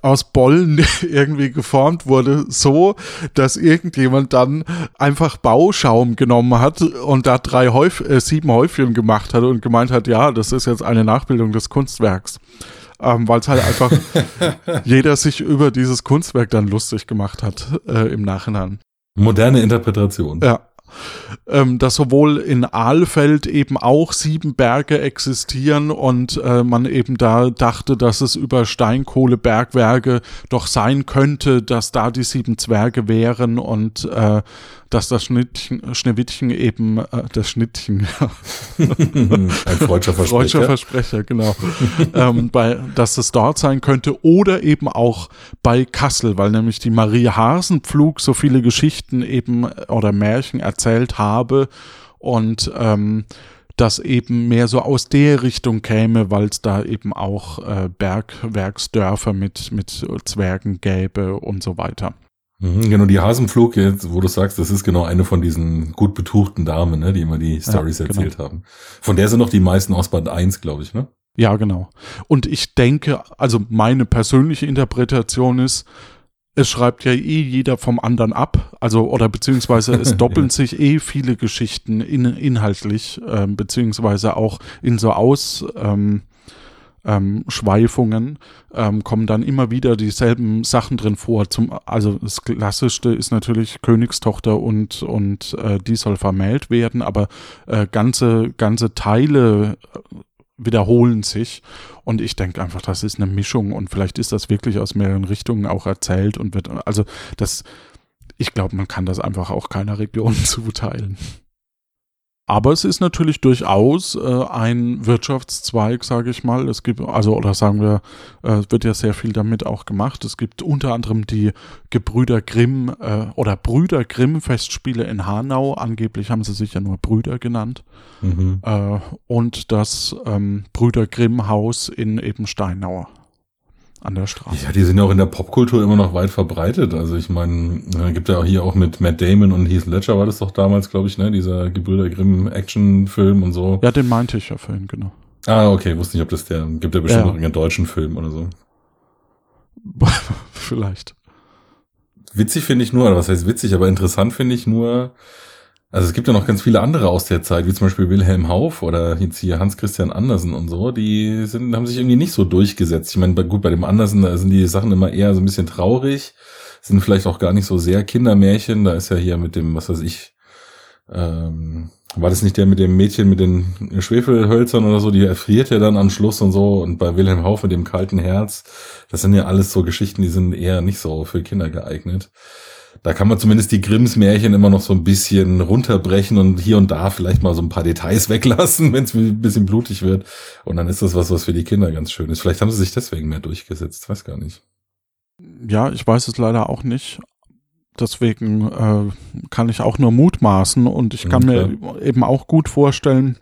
aus Bollen irgendwie geformt wurde, so, dass irgendjemand dann einfach Bauschaum genommen hat und da drei Häuf äh, sieben Häufchen gemacht hat und gemeint hat, ja, das ist jetzt eine Nachbildung des Kunstwerks ähm, weil es halt einfach jeder sich über dieses Kunstwerk dann lustig gemacht hat äh, im Nachhinein. Moderne Interpretation. Ja. Ähm, dass sowohl in Aalfeld eben auch sieben Berge existieren und äh, man eben da dachte, dass es über Steinkohlebergwerke doch sein könnte, dass da die sieben Zwerge wären und äh, dass das Schnittchen, Schneewittchen eben, äh, das Schnittchen, ein freudscher Versprecher. Freudscher Versprecher, genau, ähm, bei, dass es dort sein könnte oder eben auch bei Kassel, weil nämlich die Marie Hasenpflug so viele Geschichten eben oder Märchen erzählt habe und ähm, das eben mehr so aus der Richtung käme, weil es da eben auch äh, Bergwerksdörfer mit, mit Zwergen gäbe und so weiter. Mhm, genau, die Hasenflug, jetzt, wo du sagst, das ist genau eine von diesen gut betuchten Damen, ne, die immer die Stories ja, genau. erzählt haben. Von der sind noch die meisten aus Band 1, glaube ich, ne? Ja, genau. Und ich denke, also meine persönliche Interpretation ist, es schreibt ja eh jeder vom anderen ab, also oder beziehungsweise es doppeln ja. sich eh viele Geschichten in, inhaltlich, äh, beziehungsweise auch in so aus, ähm, ähm, Schweifungen ähm, kommen dann immer wieder dieselben Sachen drin vor. Zum, also das Klassischste ist natürlich Königstochter und, und äh, die soll vermählt werden, aber äh, ganze, ganze Teile wiederholen sich. Und ich denke einfach, das ist eine Mischung und vielleicht ist das wirklich aus mehreren Richtungen auch erzählt und wird, also das, ich glaube, man kann das einfach auch keiner Region zuteilen. Aber es ist natürlich durchaus äh, ein Wirtschaftszweig, sage ich mal. Es gibt, also, oder sagen wir, äh, wird ja sehr viel damit auch gemacht. Es gibt unter anderem die Gebrüder Grimm äh, oder Brüder Grimm Festspiele in Hanau. Angeblich haben sie sich ja nur Brüder genannt. Mhm. Äh, und das ähm, Brüder Grimm Haus in eben Steinauer an der Straße. Ja, die sind ja auch in der Popkultur immer noch weit verbreitet. Also ich meine, äh, gibt ja auch hier auch mit Matt Damon und Heath Ledger war das doch damals, glaube ich, ne? Dieser Gebrüder Grimm Actionfilm und so. Ja, den meinte ich ja vorhin, genau. Ah, okay, wusste nicht, ob das der, gibt ja bestimmt ja. noch einen deutschen Film oder so. Vielleicht. Witzig finde ich nur, oder was heißt witzig, aber interessant finde ich nur, also es gibt ja noch ganz viele andere aus der Zeit, wie zum Beispiel Wilhelm Hauff oder jetzt hier Hans Christian Andersen und so, die sind, haben sich irgendwie nicht so durchgesetzt. Ich meine, gut, bei dem Andersen, da sind die Sachen immer eher so ein bisschen traurig, sind vielleicht auch gar nicht so sehr Kindermärchen. Da ist ja hier mit dem, was weiß ich, ähm, war das nicht der mit dem Mädchen mit den Schwefelhölzern oder so, die erfriert ja dann am Schluss und so. Und bei Wilhelm Hauff mit dem kalten Herz, das sind ja alles so Geschichten, die sind eher nicht so für Kinder geeignet da kann man zumindest die Grimms Märchen immer noch so ein bisschen runterbrechen und hier und da vielleicht mal so ein paar Details weglassen, wenn es ein bisschen blutig wird. Und dann ist das was, was für die Kinder ganz schön ist. Vielleicht haben sie sich deswegen mehr durchgesetzt, weiß gar nicht. Ja, ich weiß es leider auch nicht. Deswegen äh, kann ich auch nur mutmaßen und ich kann ja, mir eben auch gut vorstellen,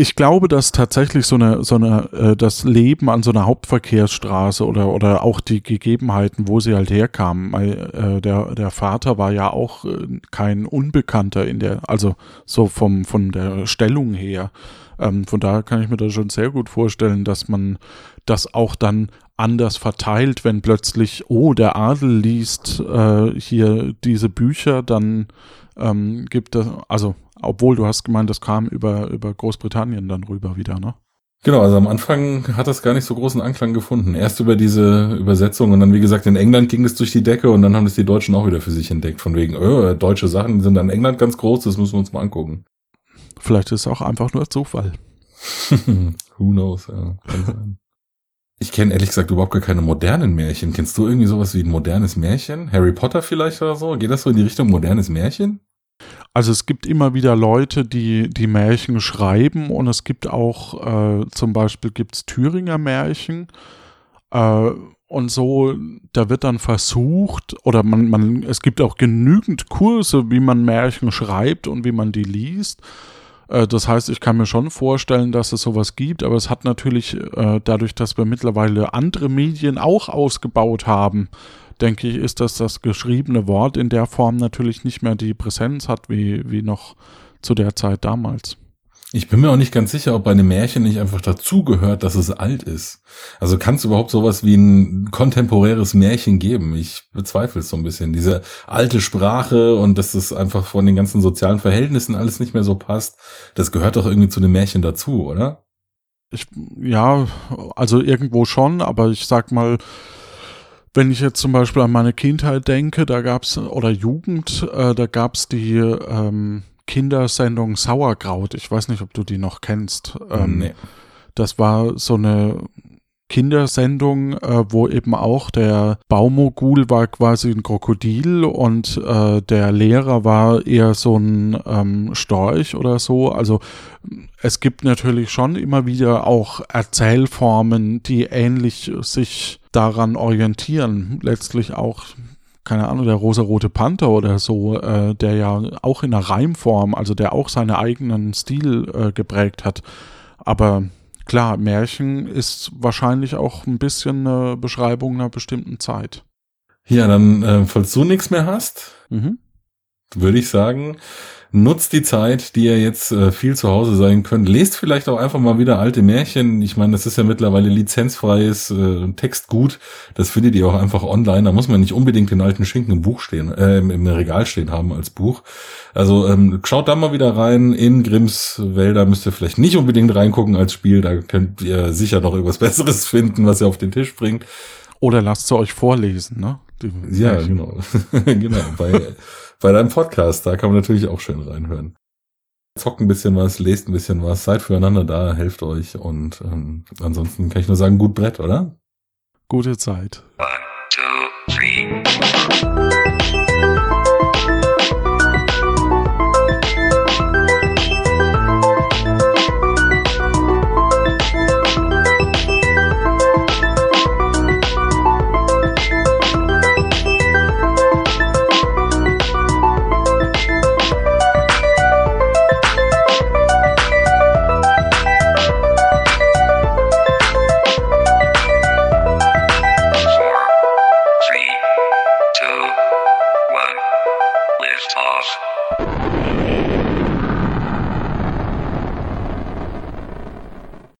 ich glaube, dass tatsächlich so eine, so eine, äh, das Leben an so einer Hauptverkehrsstraße oder, oder auch die Gegebenheiten, wo sie halt herkamen, äh, der, der Vater war ja auch äh, kein Unbekannter in der, also so vom, von der Stellung her. Ähm, von daher kann ich mir das schon sehr gut vorstellen, dass man das auch dann anders verteilt, wenn plötzlich, oh, der Adel liest äh, hier diese Bücher, dann ähm, gibt es, also obwohl du hast gemeint, das kam über, über Großbritannien dann rüber wieder, ne? Genau, also am Anfang hat das gar nicht so großen Anklang gefunden. Erst über diese Übersetzung und dann, wie gesagt, in England ging es durch die Decke und dann haben das die Deutschen auch wieder für sich entdeckt. Von wegen, oh, deutsche Sachen sind in England ganz groß, das müssen wir uns mal angucken. Vielleicht ist es auch einfach nur Zufall. Who knows, ja, kann sein. Ich kenne ehrlich gesagt überhaupt gar keine modernen Märchen. Kennst du irgendwie sowas wie ein modernes Märchen? Harry Potter vielleicht oder so? Geht das so in die Richtung modernes Märchen? Also es gibt immer wieder Leute, die die Märchen schreiben und es gibt auch äh, zum Beispiel gibt's Thüringer Märchen äh, und so, da wird dann versucht oder man, man, es gibt auch genügend Kurse, wie man Märchen schreibt und wie man die liest. Äh, das heißt, ich kann mir schon vorstellen, dass es sowas gibt, aber es hat natürlich äh, dadurch, dass wir mittlerweile andere Medien auch ausgebaut haben, denke ich, ist, dass das geschriebene Wort in der Form natürlich nicht mehr die Präsenz hat, wie, wie noch zu der Zeit damals. Ich bin mir auch nicht ganz sicher, ob bei einem Märchen nicht einfach dazugehört, dass es alt ist. Also kann es überhaupt sowas wie ein kontemporäres Märchen geben? Ich bezweifle es so ein bisschen. Diese alte Sprache und dass das einfach von den ganzen sozialen Verhältnissen alles nicht mehr so passt, das gehört doch irgendwie zu einem Märchen dazu, oder? Ich, ja, also irgendwo schon, aber ich sag mal, wenn ich jetzt zum Beispiel an meine Kindheit denke, da gab's oder Jugend, äh, da gab's die ähm, Kindersendung Sauerkraut. Ich weiß nicht, ob du die noch kennst. Ähm, nee. Das war so eine Kindersendung, äh, wo eben auch der Baumogul war quasi ein Krokodil und äh, der Lehrer war eher so ein ähm, Storch oder so. Also es gibt natürlich schon immer wieder auch Erzählformen, die ähnlich sich daran orientieren. Letztlich auch keine Ahnung, der rosa-rote Panther oder so, äh, der ja auch in der Reimform, also der auch seinen eigenen Stil äh, geprägt hat. Aber klar, Märchen ist wahrscheinlich auch ein bisschen eine Beschreibung einer bestimmten Zeit. Ja, dann, äh, falls du nichts mehr hast, mhm. würde ich sagen, Nutzt die Zeit, die ihr jetzt äh, viel zu Hause sein könnt. Lest vielleicht auch einfach mal wieder alte Märchen. Ich meine, das ist ja mittlerweile lizenzfreies äh, Textgut. Das findet ihr auch einfach online. Da muss man nicht unbedingt den alten Schinken im Buch stehen, äh, im Regal stehen haben als Buch. Also ähm, schaut da mal wieder rein. In Grimms Wälder müsst ihr vielleicht nicht unbedingt reingucken als Spiel. Da könnt ihr sicher noch irgendwas Besseres finden, was ihr auf den Tisch bringt. Oder lasst sie euch vorlesen, ne? Die ja, Märchen. genau. genau. Bei bei deinem Podcast. Da kann man natürlich auch schön reinhören. Zockt ein bisschen was, lest ein bisschen was, seid füreinander da, helft euch und ähm, ansonsten kann ich nur sagen, gut Brett, oder? Gute Zeit. One, two, three.